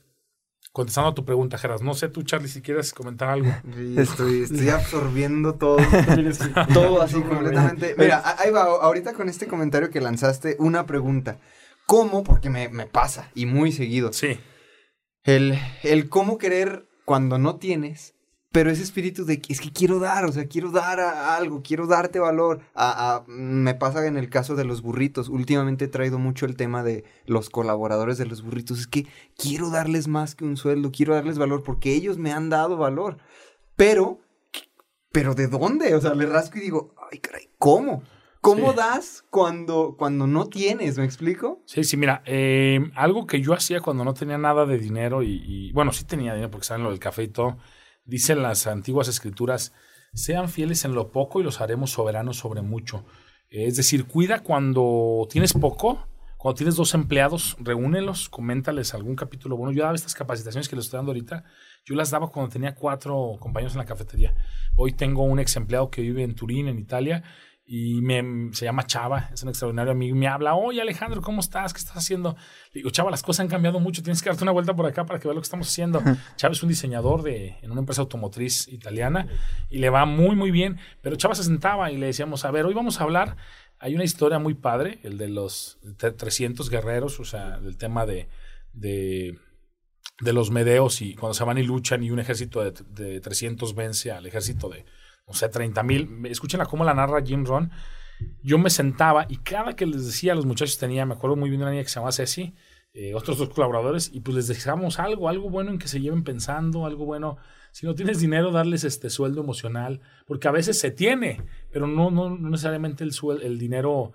contestando a tu pregunta, Geras, no sé tú, Charlie, si quieres comentar algo. Sí, estoy, estoy absorbiendo todo. todo así completamente. Mira, ahí va, ahorita con este comentario que lanzaste, una pregunta. ¿Cómo? Porque me, me pasa, y muy seguido. Sí. El, el cómo querer cuando no tienes, pero ese espíritu de que es que quiero dar, o sea, quiero dar a- algo, quiero darte valor. A- me pasa en el caso de los burritos. Últimamente he traído mucho el tema de los colaboradores de los burritos. Es que quiero darles más que un sueldo, quiero darles valor porque ellos me han dado valor. Pero, ¿pero de dónde? O sea, le rasco y digo, ay, caray, ¿cómo? ¿Cómo Sí. das cuando, cuando no tienes? ¿Me explico? Sí, sí, mira, eh, algo que yo hacía cuando no tenía nada de dinero y, y, bueno, sí tenía dinero porque saben lo del café y todo, dicen las antiguas escrituras, sean fieles en lo poco y los haremos soberanos sobre mucho. Es decir, cuida cuando tienes poco, cuando tienes dos empleados, reúnelos, coméntales algún capítulo bueno. Yo daba estas capacitaciones que les estoy dando ahorita, yo las daba cuando tenía cuatro compañeros en la cafetería. Hoy tengo un ex empleado que vive en Turín, en Italia, y me, se llama Chava, es un extraordinario amigo, y me habla, oye Alejandro, ¿cómo estás? ¿Qué estás haciendo? Le digo, Chava, las cosas han cambiado mucho, tienes que darte una vuelta por acá para que veas lo que estamos haciendo. Chava es un diseñador de, en una empresa automotriz italiana y le va muy, muy bien, pero Chava se sentaba y le decíamos, a ver, hoy vamos a hablar, hay una historia muy padre, el de los tre- 300 guerreros, o sea, del tema de, de, de los medeos y cuando se van y luchan y un ejército de, de 300 vence al ejército de, o sea, 30 mil. Escúchenla cómo la narra Jim Ron. Yo me sentaba y cada que les decía a los muchachos tenía, me acuerdo muy bien de una niña que se llama Ceci, eh, otros dos colaboradores, y pues les dejábamos algo, algo bueno en que se lleven pensando, algo bueno. Si no tienes dinero, darles este sueldo emocional, porque a veces se tiene, pero no, no, no necesariamente el, suel- el dinero,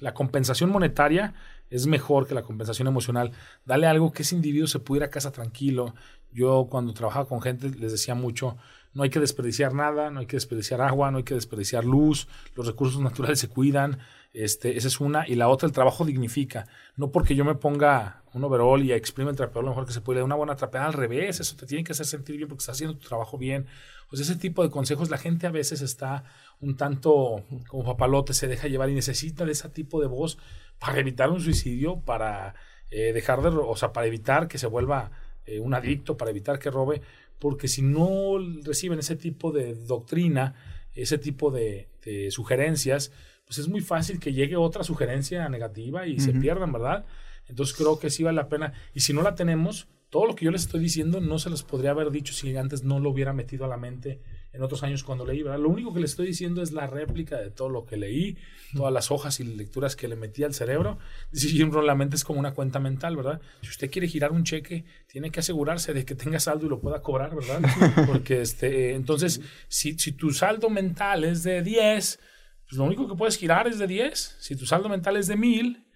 la compensación monetaria es mejor que la compensación emocional. Dale algo que ese individuo se pudiera a casa tranquilo. Yo cuando trabajaba con gente les decía mucho, no hay que desperdiciar nada, no hay que desperdiciar agua, no hay que desperdiciar luz, los recursos naturales se cuidan, este, esa es una, y la otra, el trabajo dignifica. No porque yo me ponga un overall y exprime el trapeador lo mejor que se puede, una buena trapeada al revés, eso te tiene que hacer sentir bien porque estás haciendo tu trabajo bien. Pues ese tipo de consejos, la gente a veces está un tanto como papalote, se deja llevar y necesita de ese tipo de voz para evitar un suicidio, para eh, dejar de, o sea, para evitar que se vuelva eh, un adicto, para evitar que robe, porque si no reciben ese tipo de doctrina, ese tipo de, de sugerencias, pues es muy fácil que llegue otra sugerencia negativa y se pierdan, ¿verdad? Entonces creo que sí vale la pena. Y si no la tenemos, todo lo que yo les estoy diciendo no se les podría haber dicho si antes no lo hubiera metido a la mente en otros años cuando leí, ¿verdad? Lo único que les estoy diciendo es la réplica de todo lo que leí, todas las hojas y lecturas que le metí al cerebro. Dice Jim Rohn, la mente es como una cuenta mental, ¿verdad? Si usted quiere girar un cheque, tiene que asegurarse de que tenga saldo y lo pueda cobrar, ¿verdad? Porque este, entonces, si, si tu saldo mental es de 10, pues lo único que puedes girar es de 10. Si tu saldo mental es de 1000,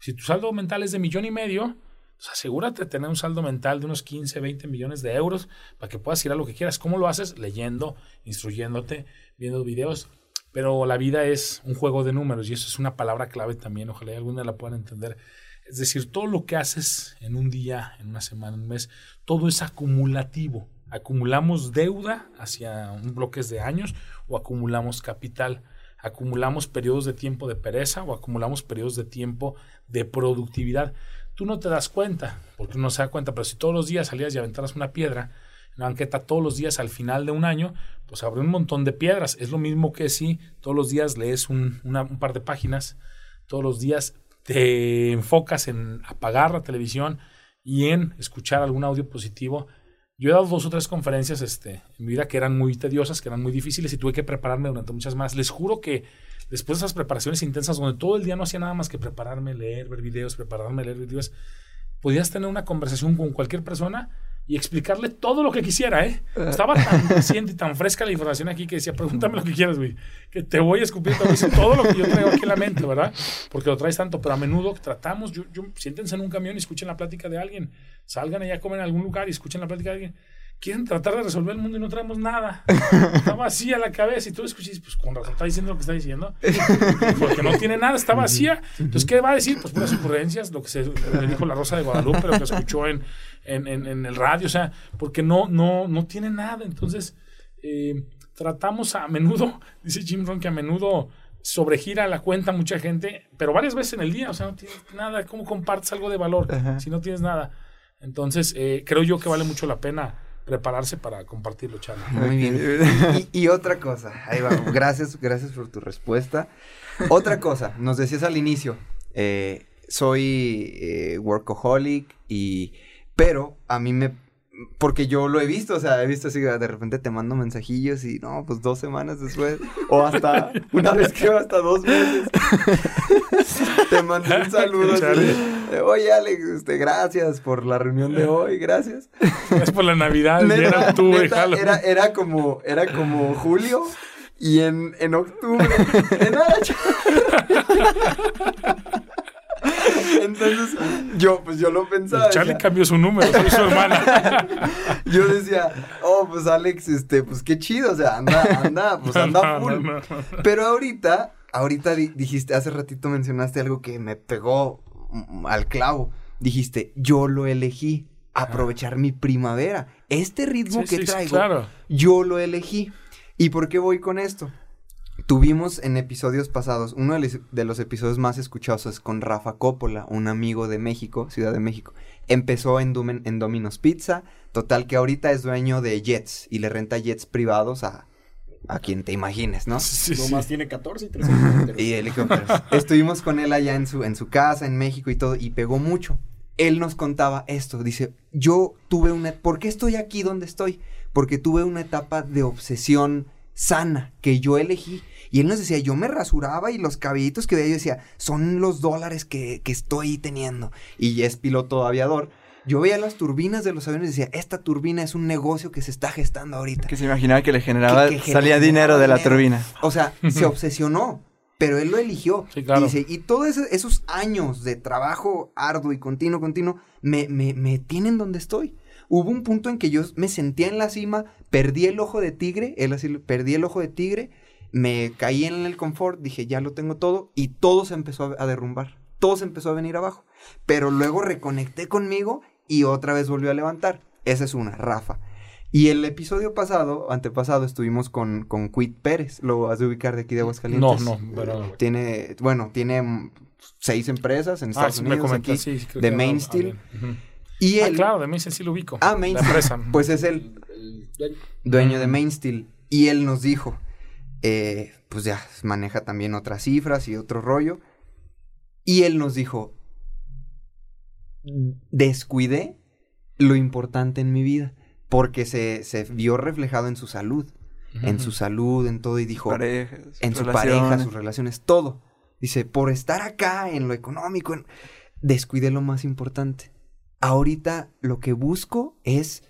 si tu saldo mental es de millón y medio, pues asegúrate de tener un saldo mental de unos 15, 20 millones de euros para que puedas girar lo que quieras. ¿Cómo lo haces? Leyendo, instruyéndote, viendo videos. Pero la vida es un juego de números y eso es una palabra clave también. Ojalá alguna la puedan entender. Es decir, todo lo que haces en un día, en una semana, en un mes, todo es acumulativo. Acumulamos deuda hacia bloques de años o acumulamos capital. Acumulamos periodos de tiempo de pereza o acumulamos periodos de tiempo de productividad. Tú no te das cuenta, porque uno no se da cuenta, pero si todos los días salías y aventaras una piedra, una banqueta todos los días al final de un año, pues habrá un montón de piedras. Es lo mismo que si todos los días lees un, un par de páginas, todos los días te enfocas en apagar la televisión y en escuchar algún audio positivo. Yo he dado dos o tres conferencias este, en mi vida que eran muy tediosas, que eran muy difíciles y tuve que prepararme durante muchas más. Les juro que después de esas preparaciones intensas, donde todo el día no hacía nada más que prepararme, leer, ver videos, prepararme, leer videos, podías tener una conversación con cualquier persona y explicarle todo lo que quisiera, ¿eh? Estaba tan reciente y tan fresca la información aquí que decía, pregúntame lo que quieras, güey, que te voy a escupir, todo lo que yo traigo aquí en la mente, ¿verdad? Porque lo traes tanto, pero a menudo tratamos, yo, yo, siéntense en un camión y escuchen la plática de alguien, salgan allá a comer en algún lugar y escuchen la plática de alguien. Quieren tratar de resolver el mundo y no traemos nada. Está vacía la cabeza y tú escuchas, pues con razón está diciendo lo que está diciendo. Porque no tiene nada, está vacía. Entonces, ¿qué va a decir? Pues puras ocurrencias, lo que se le dijo la Rosa de Guadalupe, lo que escuchó en, en, en, en el radio, o sea, porque no, no, no tiene nada. Entonces, eh, tratamos a menudo, dice Jim Rohn, que a menudo sobregira la cuenta mucha gente, pero varias veces en el día, o sea, no tienes nada, ¿cómo compartes algo de valor Ajá. si no tienes nada? Entonces, eh, creo yo que vale mucho la pena prepararse para compartirlo, Charlie. Muy bien. Y, y otra cosa, ahí va. Gracias, gracias por tu respuesta. Otra cosa, nos decías al inicio, eh, soy eh, workaholic y, pero a mí me, porque yo lo he visto, o sea, he visto así, de repente te mando mensajillos y no, pues dos semanas después, o hasta, una vez creo, hasta dos meses, te mandé un saludo así, Oye, Alex, este, gracias por la reunión de hoy, gracias. Es por la Navidad, Neta, era octubre, neta, era, era como, era como julio y en, en octubre. nada, ch- yo, pues yo lo pensaba. Charlie decía- cambió su número, soy su hermana. yo decía, oh, pues Alex, este, pues qué chido, o sea, anda, anda, pues anda full. no, no, no. Pero ahorita, ahorita di- dijiste, hace ratito mencionaste algo que me pegó mm, al clavo. Dijiste, yo lo elegí, aprovechar mi primavera. Este ritmo Sí, que sí, traigo, claro. yo lo elegí. ¿Y por qué voy con esto? Tuvimos en episodios pasados, uno de los, episodios más escuchados es con Rafa Coppola, un amigo de México, Ciudad de México. Empezó en, Dumen- en Domino's Pizza, total que ahorita es dueño de jets y le renta jets privados a, a quien te imagines, ¿no? Sí, sí. Nomás tiene 14 y 3 helicópteros. Y helicópteros. Estuvimos con él allá en su, en su casa, en México y todo, y pegó mucho. Él nos contaba esto, dice, yo tuve una... ¿Por qué estoy aquí donde estoy? Porque tuve una etapa de obsesión sana que yo elegí. Y él nos decía, yo me rasuraba y los cabellitos que veía, yo decía, son los dólares que, que estoy teniendo. Y es piloto aviador. Yo veía las turbinas de los aviones y decía, esta turbina es un negocio que se está gestando ahorita. Que se imaginaba que le generaba, Que- que salía generaba dinero de la dinero. turbina. O sea, se obsesionó, pero él lo eligió. Sí, claro. Y, dice, y todos ese- esos años de trabajo arduo y continuo, continuo, me, me, me tienen donde estoy. Hubo un punto en que yo me sentía en la cima, perdí el ojo de tigre, él así, perdí el ojo de tigre, me caí en el confort, dije, ya lo tengo todo, y todo se empezó a, derrumbar. Todo se empezó a venir abajo. Pero luego reconecté conmigo y otra vez volvió a levantar. Esa es una, Rafa. Y el episodio pasado, antepasado, estuvimos con, con Quit Pérez. Lo has de ubicar de aquí de No, Aguascalientes. no, pero... Tiene, bueno, tiene seis empresas en Ah, Estados me Unidos. comenté, aquí, sí, sí, creo de que Main ah, Steel. bien. Ujú. Y Ah, él, claro, de Main Steel sí lo ubico. Ah, pues es el dueño de Main Steel. Y él nos dijo, eh, pues ya maneja también otras cifras y otro rollo. Y él nos dijo, descuidé lo importante en mi vida. Porque se, se vio reflejado en su salud. En su salud, en todo. Y dijo, Parejas, en su relaciones. pareja, sus relaciones, todo. Dice, por estar acá en lo económico, en- descuidé lo más importante. Ahorita lo que busco es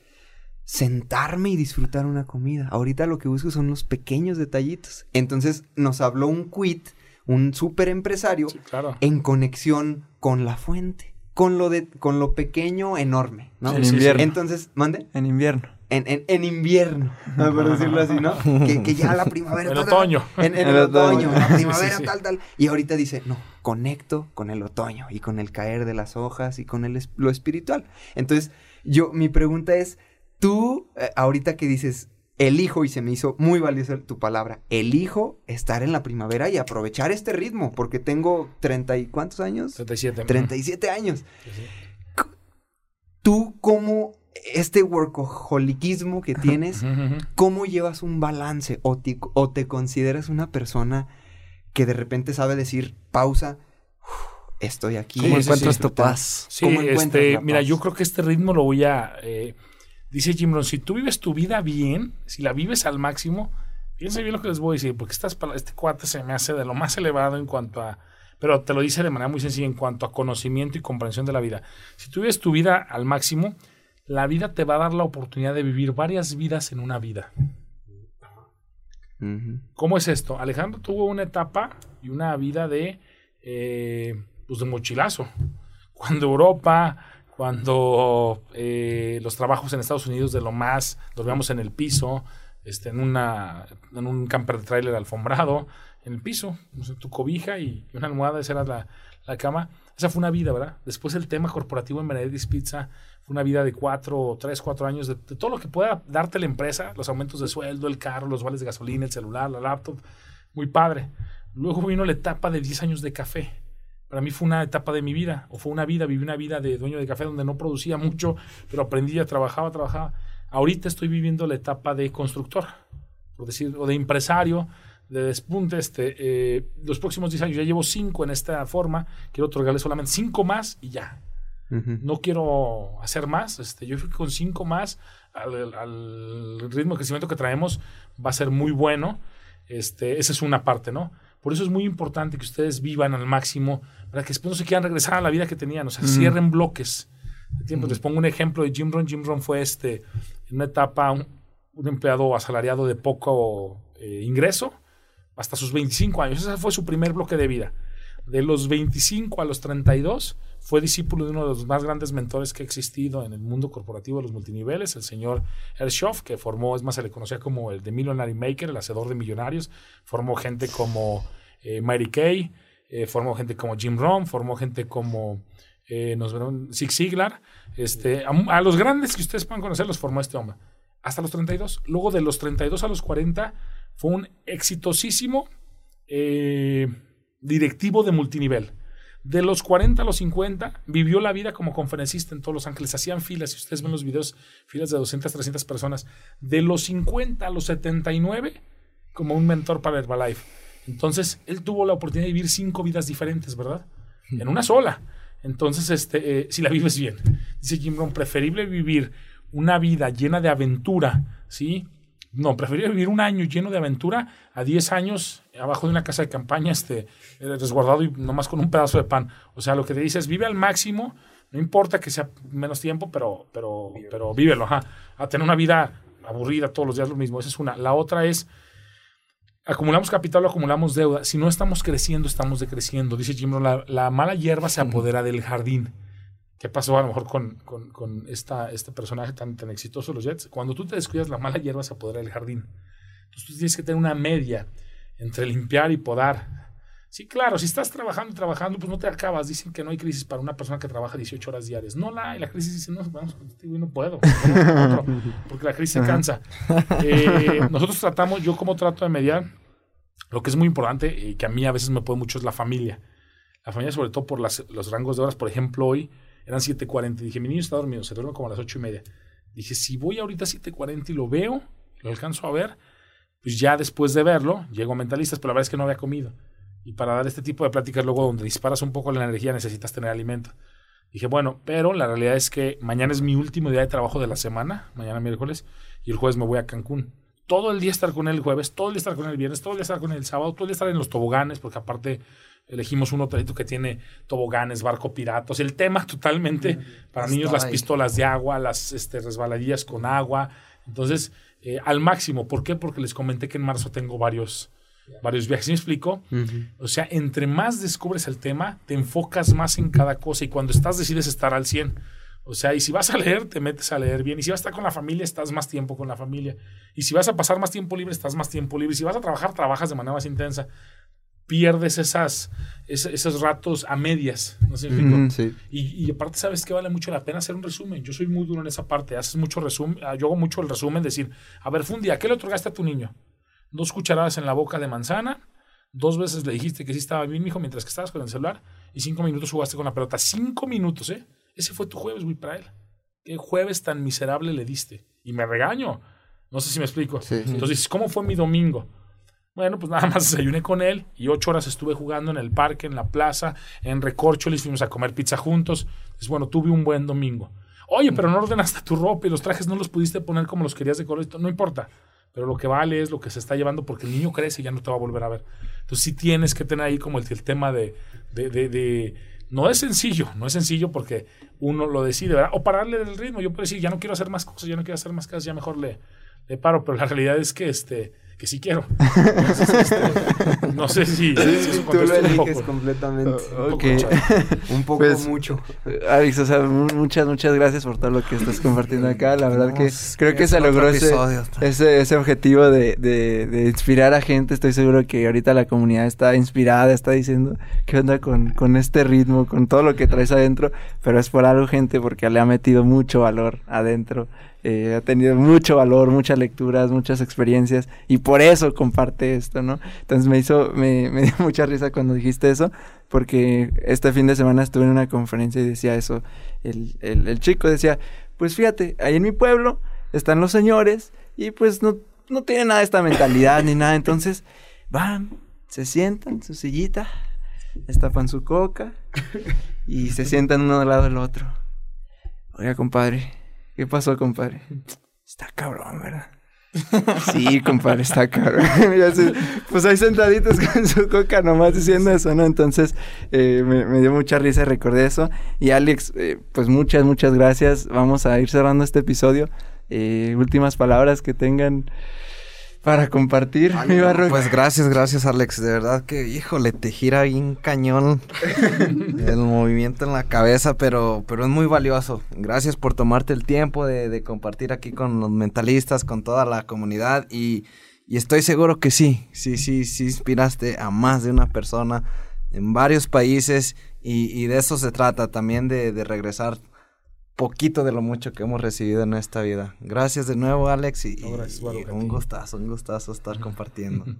sentarme y disfrutar una comida. Ahorita lo que busco son los pequeños detallitos. Entonces nos habló un quit, un super empresario, Sí, claro. en conexión con la fuente, con lo de, con lo pequeño enorme, ¿no? En invierno. Entonces, mande. En invierno. En, en, en invierno, por decirlo así, ¿no? Que, que ya la primavera. El tal, otoño. En, en El el otoño, otoño. la primavera, sí, sí. tal, tal. Y ahorita dice, no, conecto con el otoño y con el caer de las hojas y con el, lo espiritual. Entonces, yo, mi pregunta es, tú, eh, ahorita que dices, elijo, y se me hizo muy valiosa tu palabra, elijo estar en la primavera y aprovechar este ritmo, porque tengo treinta y cuántos años? 37. 37 años. Tú, como este workaholicismo que tienes. ¿cómo llevas un balance? ¿O te, o te consideras una persona que de repente sabe decir, pausa, estoy aquí? ¿Cómo sí, encuentras sí. tu paz? Sí, ¿Cómo encuentras este, la mira, yo creo que este ritmo lo voy a... eh, dice Jim Rohn, si tú vives tu vida bien, si la vives al máximo, fíjense bien lo que les voy a decir, porque estas, este cuate se me hace de lo más elevado en cuanto a... Pero te lo dice de manera muy sencilla en cuanto a conocimiento y comprensión de la vida. Si tú vives tu vida al máximo, la vida te va a dar la oportunidad de vivir varias vidas en una vida. ¿Cómo es esto? Alejandro tuvo una etapa y una vida de, eh, pues de mochilazo. Cuando Europa, cuando eh, los trabajos en Estados Unidos de lo más, dormíamos en el piso, este, en, un camper de trailer alfombrado, en el piso, tu cobija y una almohada, esa era la, la cama. Esa fue una vida, ¿verdad? Después el tema corporativo en Benedict's Pizza fue una vida de cuatro, tres, cuatro años, de, de todo lo que pueda darte la empresa, los aumentos de sueldo, el carro, los vales de gasolina, el celular, la laptop, muy padre. Luego vino la etapa de 10 años de café. Para mí fue una etapa de mi vida, o fue una vida, viví una vida de dueño de café donde no producía mucho, pero aprendía, trabajaba, trabajaba. Ahorita estoy viviendo la etapa de constructor, por decir, o de empresario, de despunte. Este, eh, los próximos 10 años, ya llevo 5 en esta forma, quiero otorgarle solamente 5 más y ya. No quiero hacer más. Este, yo creo que con 5 más, al, al ritmo de crecimiento que traemos, va a ser muy bueno. Este, esa es una parte, ¿no? Por eso es muy importante que ustedes vivan al máximo para que después no se quieran regresar a la vida que tenían, o sea, cierren bloques de tiempo. Les pongo un ejemplo de Jim Ron. Jim Ron fue este, en una etapa un, un empleado asalariado de poco eh, ingreso hasta sus 25 años. Ese fue su primer bloque de vida. De los 25 a los 32 fue discípulo de uno de los más grandes mentores que ha existido en el mundo corporativo de los multiniveles, el señor Ershoff, que formó, es más, se le conocía como el The Millionary Maker, el hacedor de millonarios. Formó gente como eh, Mary Kay, eh, formó gente como Jim Rohn, formó gente como eh, nos verán, Zig Ziglar. Este, a, a, los grandes que ustedes puedan conocer los formó este hombre. Hasta los 32. Luego de los 32 a los 40 fue un exitosísimo directivo de multinivel. De los 40 a los 50, vivió la vida como conferencista en todos Los Ángeles. Hacían filas, si ustedes ven los videos, filas de 200, 300 personas. De los 50 a los 79, como un mentor para Herbalife. Entonces, él tuvo la oportunidad de vivir cinco vidas diferentes, ¿verdad? En una sola. Entonces, este, eh, si la vives bien. Dice Jim Rohn, preferible vivir una vida llena de aventura, ¿sí? No, preferible vivir un año lleno de aventura a 10 años abajo de una casa de campaña, este, resguardado y nomás con un pedazo de pan. O sea, lo que te dice es vive al máximo, no importa que sea menos tiempo, pero, pero, pero vívelo, ajá. A tener una vida aburrida todos los días lo mismo. Esa es una. La otra es acumulamos capital o acumulamos deuda. Si no estamos creciendo, estamos decreciendo. Dice Jim Rohn, la, la, mala hierba se apodera del jardín. ¿Qué pasó a lo mejor con, con, con esta, este personaje tan, tan exitoso, los Jets? Cuando tú te descuidas, la mala hierba se apodera del jardín. Entonces tú tienes que tener una media entre limpiar y podar. Sí, claro, si estás trabajando y trabajando, pues no te acabas. Dicen que no hay crisis para una persona que trabaja 18 horas diarias. No la hay. La crisis dice, no, vamos, no puedo. Otro, porque la crisis se cansa. Eh, nosotros tratamos, yo como trato de mediar, lo que es muy importante y que a mí a veces me puede mucho es la familia. La familia, sobre todo por las, los rangos de horas. Por ejemplo, hoy eran 7.40. Dije, mi niño está dormido, se duerme como a las 8 y media. Dije, si voy ahorita a 7.40 y lo veo, lo alcanzo a ver, pues ya después de verlo, llego a mentalistas, pero la verdad es que no había comido. Y para dar este tipo de pláticas luego donde disparas un poco la energía necesitas tener alimento. Dije, bueno, pero la realidad es que mañana es mi último día de trabajo de la semana, mañana miércoles, y el jueves me voy a Cancún. Todo el día estar con él el jueves, todo el día estar con él el viernes, todo el día estar con él el sábado, todo el día estar en los toboganes, porque aparte elegimos un hotelito que tiene toboganes, barco piratos, el tema totalmente para niños, las pistolas de agua, las este, resbaladillas con agua. Entonces, eh, al máximo. ¿Por qué? Porque les comenté que en marzo tengo varios, varios viajes. ¿Me explico? Uh -huh. O sea, entre más descubres el tema, te enfocas más en cada cosa y cuando estás decides estar al 100. O sea, y si vas a leer, te metes a leer bien. Y si vas a estar con la familia, estás más tiempo con la familia. Y si vas a pasar más tiempo libre, estás más tiempo libre. Y si vas a trabajar, trabajas de manera más intensa. Pierdes esas, esos, esos ratos a medias. ¿no sé Mm, sí. y, y, aparte, sabes que vale mucho la pena hacer un resumen. Yo soy muy duro en esa parte. Haces mucho resumen. Yo hago mucho el resumen, decir, a ver, fue un día, ¿qué le otorgaste a tu niño? Dos cucharadas en la boca de manzana. Dos veces le dijiste que sí estaba bien, hijo, mientras que estabas con el celular. Y cinco minutos jugaste con la pelota. Cinco minutos, ¿eh? Ese fue tu jueves, güey, para él. ¿Qué jueves tan miserable le diste? Y me regaño. No sé si me explico. Sí. Entonces, ¿cómo fue mi domingo? Bueno, pues nada más desayuné con él y ocho horas estuve jugando en el parque, en la plaza, en Recorcholis, fuimos a comer pizza juntos. Entonces, bueno, tuve un buen domingo. Oye, pero no ordenaste tu ropa y los trajes no los pudiste poner como los querías de color. No importa. Pero lo que vale es lo que se está llevando porque el niño crece y ya no te va a volver a ver. Entonces sí tienes que tener ahí como el, tema de, No es sencillo, no es sencillo porque uno lo decide, ¿verdad? O pararle del ritmo. Yo puedo decir, ya no quiero hacer más cosas, ya no quiero hacer más cosas, ya mejor le paro. Pero la realidad es que este que sí quiero. Entonces, este, no sé si, si eso Tú lo eliges poco. completamente. Un poco, Ok. chato. Un poco Pues, mucho. Alex, o sea, mu- muchas, muchas gracias por todo lo que estás compartiendo acá. La verdad que creo que se logró ese, ese objetivo de, de, de inspirar a gente. Estoy seguro que ahorita la comunidad está inspirada, está diciendo qué onda con, con este ritmo, con todo lo que traes adentro. Pero es por algo, gente, porque le ha metido mucho valor adentro. Eh, ha tenido mucho valor, muchas lecturas, muchas experiencias y por eso comparte esto, ¿no? Entonces me hizo, me, me dio mucha risa cuando dijiste eso, porque este fin de semana estuve en una conferencia y decía eso, el, el, el chico decía, pues fíjate, ahí en mi pueblo están los señores y pues no, no tienen nada de esta mentalidad ni nada, entonces van, se sientan en su sillita, destapan su coca y se sientan uno al lado del otro. Oiga, compadre, ¿qué pasó, compadre? Está cabrón, ¿verdad? Sí, compadre, está cabrón. Pues ahí sentaditos con su coca nomás diciendo eso, ¿no? Entonces eh, me, me dio mucha risa recordé eso. Y Alex, eh, pues muchas, muchas gracias. Vamos a ir cerrando este episodio. Eh, últimas palabras que tengan para compartir, mi barro. Pues gracias, gracias Alex. De verdad que, híjole, te gira bien cañón el movimiento en la cabeza, pero, pero es muy valioso. Gracias por tomarte el tiempo de, de compartir aquí con los mentalistas, con toda la comunidad y, y estoy seguro que sí, sí, sí, sí inspiraste a más de una persona en varios países y, y de eso se trata también de, de regresar poquito de lo mucho que hemos recibido en esta vida. Gracias de nuevo, Alex, y, No, gracias, y un gustazo, un gustazo estar compartiendo.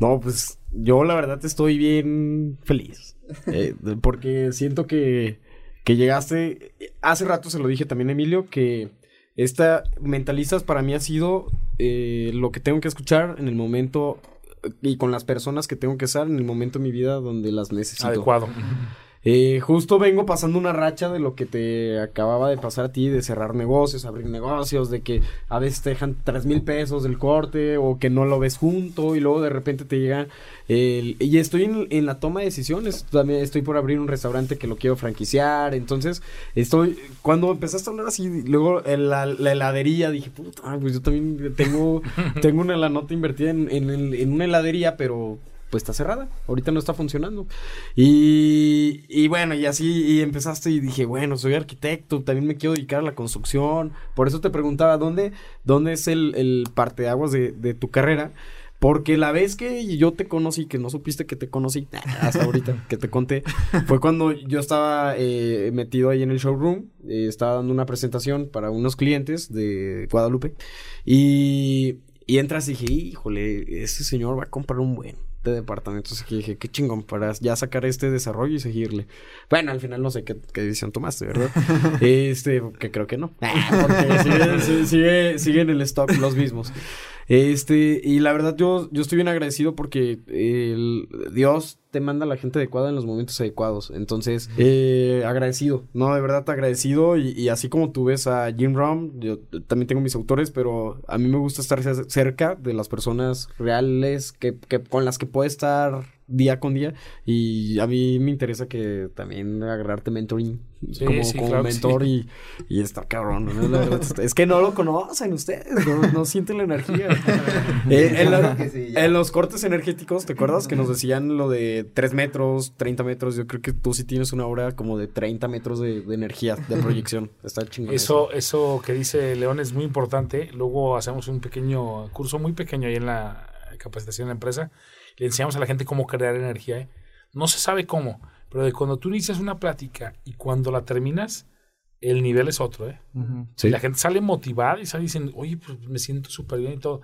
No, pues yo la verdad estoy bien feliz. Eh, porque siento que, que llegaste. Hace rato se lo dije también a Emilio que esta Mentalistas para mí ha sido eh, lo que tengo que escuchar en el momento eh, y con las personas que tengo que estar en el momento de mi vida donde las necesito. Adecuado. Eh, justo vengo pasando una racha de lo que te acababa de pasar a ti, de cerrar negocios, abrir negocios, de que a veces te dejan tres mil pesos del corte o que no lo ves junto y luego de repente te llega el... Y estoy en, en la toma de decisiones, también estoy por abrir un restaurante que lo quiero franquiciar, entonces estoy... Cuando empezaste a hablar así, luego en la, la heladería, dije, puta, pues yo también tengo, tengo una la nota invertida en, en una heladería, pero pues está cerrada, ahorita no está funcionando. Y, y bueno, y así y empezaste y dije, bueno, soy arquitecto, también me quiero dedicar a la construcción. Por eso te preguntaba, ¿dónde, dónde es el, el parteaguas de, de tu carrera? Porque la vez que yo te conocí, que no supiste que te conocí, hasta ahorita que te conté, fue cuando yo estaba eh, metido ahí en el showroom, eh, estaba dando una presentación para unos clientes de Guadalupe, y, y entras y dije, híjole, ese señor va a comprar un buen de departamentos. Y dije, qué chingón, para ya sacar este desarrollo y seguirle. Bueno, al final no sé qué, qué decisión tomaste, ¿verdad? este, que creo que no. Porque sigue, sigue, sigue, sigue en el stock los mismos. Este, y la verdad yo, yo estoy bien agradecido porque el, Dios te manda a la gente adecuada en los momentos adecuados. Entonces, eh, agradecido, no, de verdad agradecido. Y, así como tú ves a Jim Rom, yo también tengo mis autores, pero a mí me gusta estar cer- cerca de las personas reales que, que, con las que puedo estar día con día. Y a mí me interesa que también agarrarte mentoring Sí, como, sí, como claro mentor sí. y, y está cabrón. ¿no? La verdad, está- es que no lo conocen ustedes, no, no sienten la energía. Eh, en, la- los cortes energéticos, ¿te acuerdas que nos decían lo de 3 metros, 30 metros? Yo creo que tú sí tienes una hora como de 30 metros de, de energía, de proyección. Está chingón. Eso, eso que dice León es muy importante. Luego hacemos un pequeño curso muy pequeño ahí en la capacitación de la empresa. Le enseñamos a la gente cómo crear energía. ¿eh? No se sabe cómo, pero de cuando tú inicias una plática y cuando la terminas, el nivel es otro. ¿eh? Sí. Y la gente sale motivada y sale diciendo, oye, pues me siento súper bien y todo.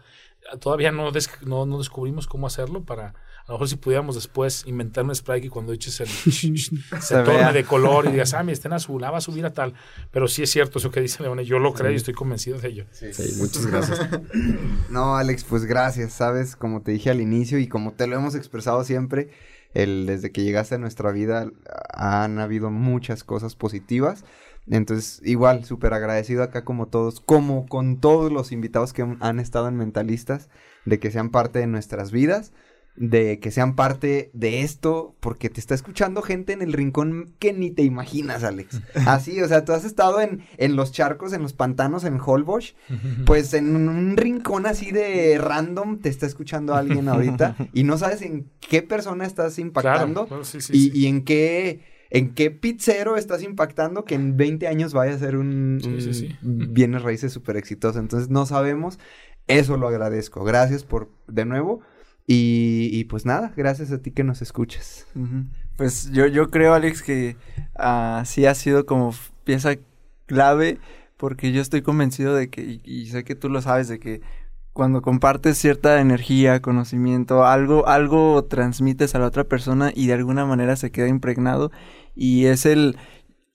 Todavía no, des- no, no descubrimos cómo hacerlo para, a lo mejor si pudiéramos después inventar un spray que cuando eches el se, torne vea. de color y digas, ah, mi está en azul, ah, va a subir a tal. Pero sí es cierto eso que dice Leone, yo lo creo y estoy convencido de ello. Sí, muchas gracias. No, Alex, pues gracias, sabes, como te dije al inicio y como te lo hemos expresado siempre, el, desde que llegaste a nuestra vida han habido muchas cosas positivas. Entonces, igual, súper agradecido acá como todos, como con todos los invitados que han- han estado en Mentalistas, de que sean parte de nuestras vidas. De que sean parte de esto, porque te está escuchando gente en el rincón que ni te imaginas, Alex. Así, o sea, tú has estado en, en los charcos, en los pantanos, en Holbox, pues en un rincón así de random te está escuchando alguien ahorita y no sabes en qué persona estás impactando Claro, sí, sí, y, sí. y en qué... ¿En qué pizzero estás impactando que en 20 años vaya a ser un, Sí, sí, un sí. bienes raíces súper exitoso? Entonces no sabemos. Eso lo agradezco. Gracias por, de nuevo. Y, y pues nada, gracias a ti que nos escuchas. Pues yo, yo creo, Alex, que ah, sí ha sido como pieza clave porque yo estoy convencido de que, y, y sé que tú lo sabes, de que cuando compartes cierta energía, conocimiento, algo, algo transmites a la otra persona y de alguna manera se queda impregnado y es el...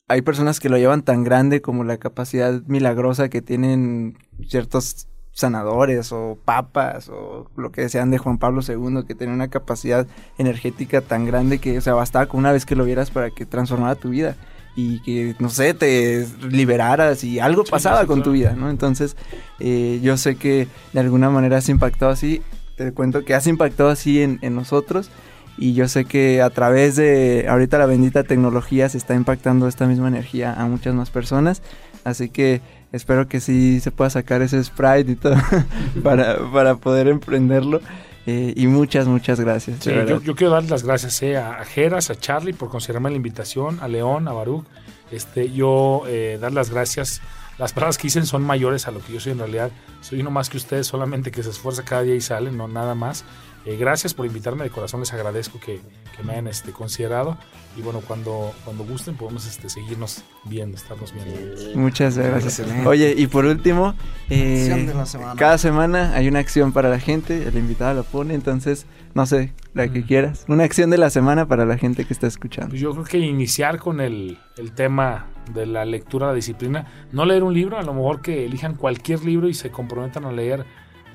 Hay personas que lo llevan tan grande como la capacidad milagrosa que tienen ciertos sanadores o papas o lo que sean de Juan Pablo II, que tienen una capacidad energética tan grande que, o sea, bastaba con una vez que lo vieras para que transformara tu vida y que, no sé, te liberaras y algo Sí, pasaba sí, con tu vida, ¿no? Entonces, eh, yo sé que de alguna manera has impactado así, te cuento que has impactado así en, en nosotros y yo sé que a través de ahorita la bendita tecnología se está impactando esta misma energía a muchas más personas, así que espero que sí se pueda sacar ese sprite y todo para, para poder emprenderlo. eh, y muchas, muchas gracias. Sí, yo quiero dar las gracias eh, a Jeras, a Charlie por considerarme la invitación, a León, a Baruch. Este, yo eh, dar las gracias. Las palabras que dicen son mayores a lo que yo soy en realidad. Soy uno más que ustedes, solamente que se esfuerza cada día y sale, no nada más. Eh, gracias por invitarme de corazón, les agradezco que, que me hayan este, considerado. Y bueno, cuando, cuando gusten podemos este, seguirnos viendo, estarnos viendo. Muchas gracias. Excelente. Oye, y por último, eh, semana. cada semana hay una acción para la gente, el invitado la pone, entonces, no sé, la que Mm. quieras. Una acción de la semana para la gente que está escuchando. Pues yo creo que iniciar con el, el tema de la lectura, la disciplina. No leer un libro, a lo mejor que elijan cualquier libro y se comprometan a leer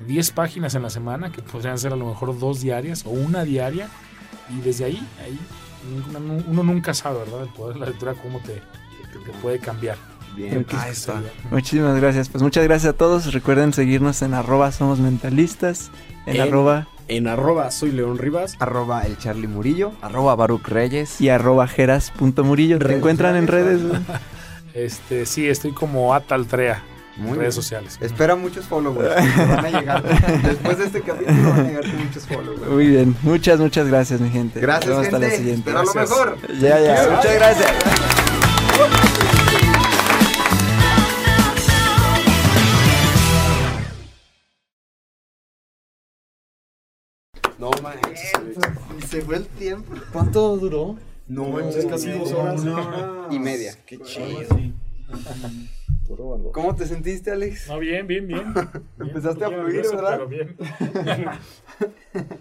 10 páginas en la semana, que podrían ser a lo mejor dos diarias o una diaria. Y desde ahí, ahí uno, uno nunca sabe, ¿verdad? El poder de la lectura, cómo te, te- te puede cambiar. Bien. Ahí está. Muchísimas gracias. Pues muchas gracias a todos. Recuerden seguirnos en arroba somos mentalistas, en En- arroba En arroba soy León Rivas. Arroba el Charlie Murillo. Arroba Baruch Reyes. y arroba jeras.murillo. ¿Te encuentran en redes? Este, sí, estoy como Ataltrea Muy redes bien. sociales. Espera muchos followers. van a llegar. Después de este capítulo van a llegar con muchos followers. Muy bien. Muchas, muchas gracias, mi gente. Gracias, Nos vemos hasta la siguiente. Espero lo Gracias. mejor. Ya, ya. Muchas gracias. No manches. Se fue el tiempo. ¿Cuánto duró? No manches, casi dos horas. Y media. Qué chido. ¿Cómo te sentiste, Alex? No, bien, bien, bien. Bien, Empezaste a fluir, nervioso, ¿verdad? pero bien.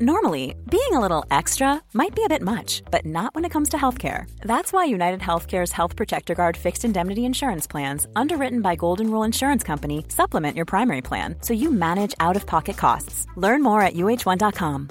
Normally, being a little extra might be a bit much, but not when it comes to healthcare. That's why United Healthcare's Health Protector Guard fixed indemnity insurance plans, underwritten by Golden Rule Insurance Company, supplement your primary plan so you manage out of pocket costs. Learn more at uh1.com.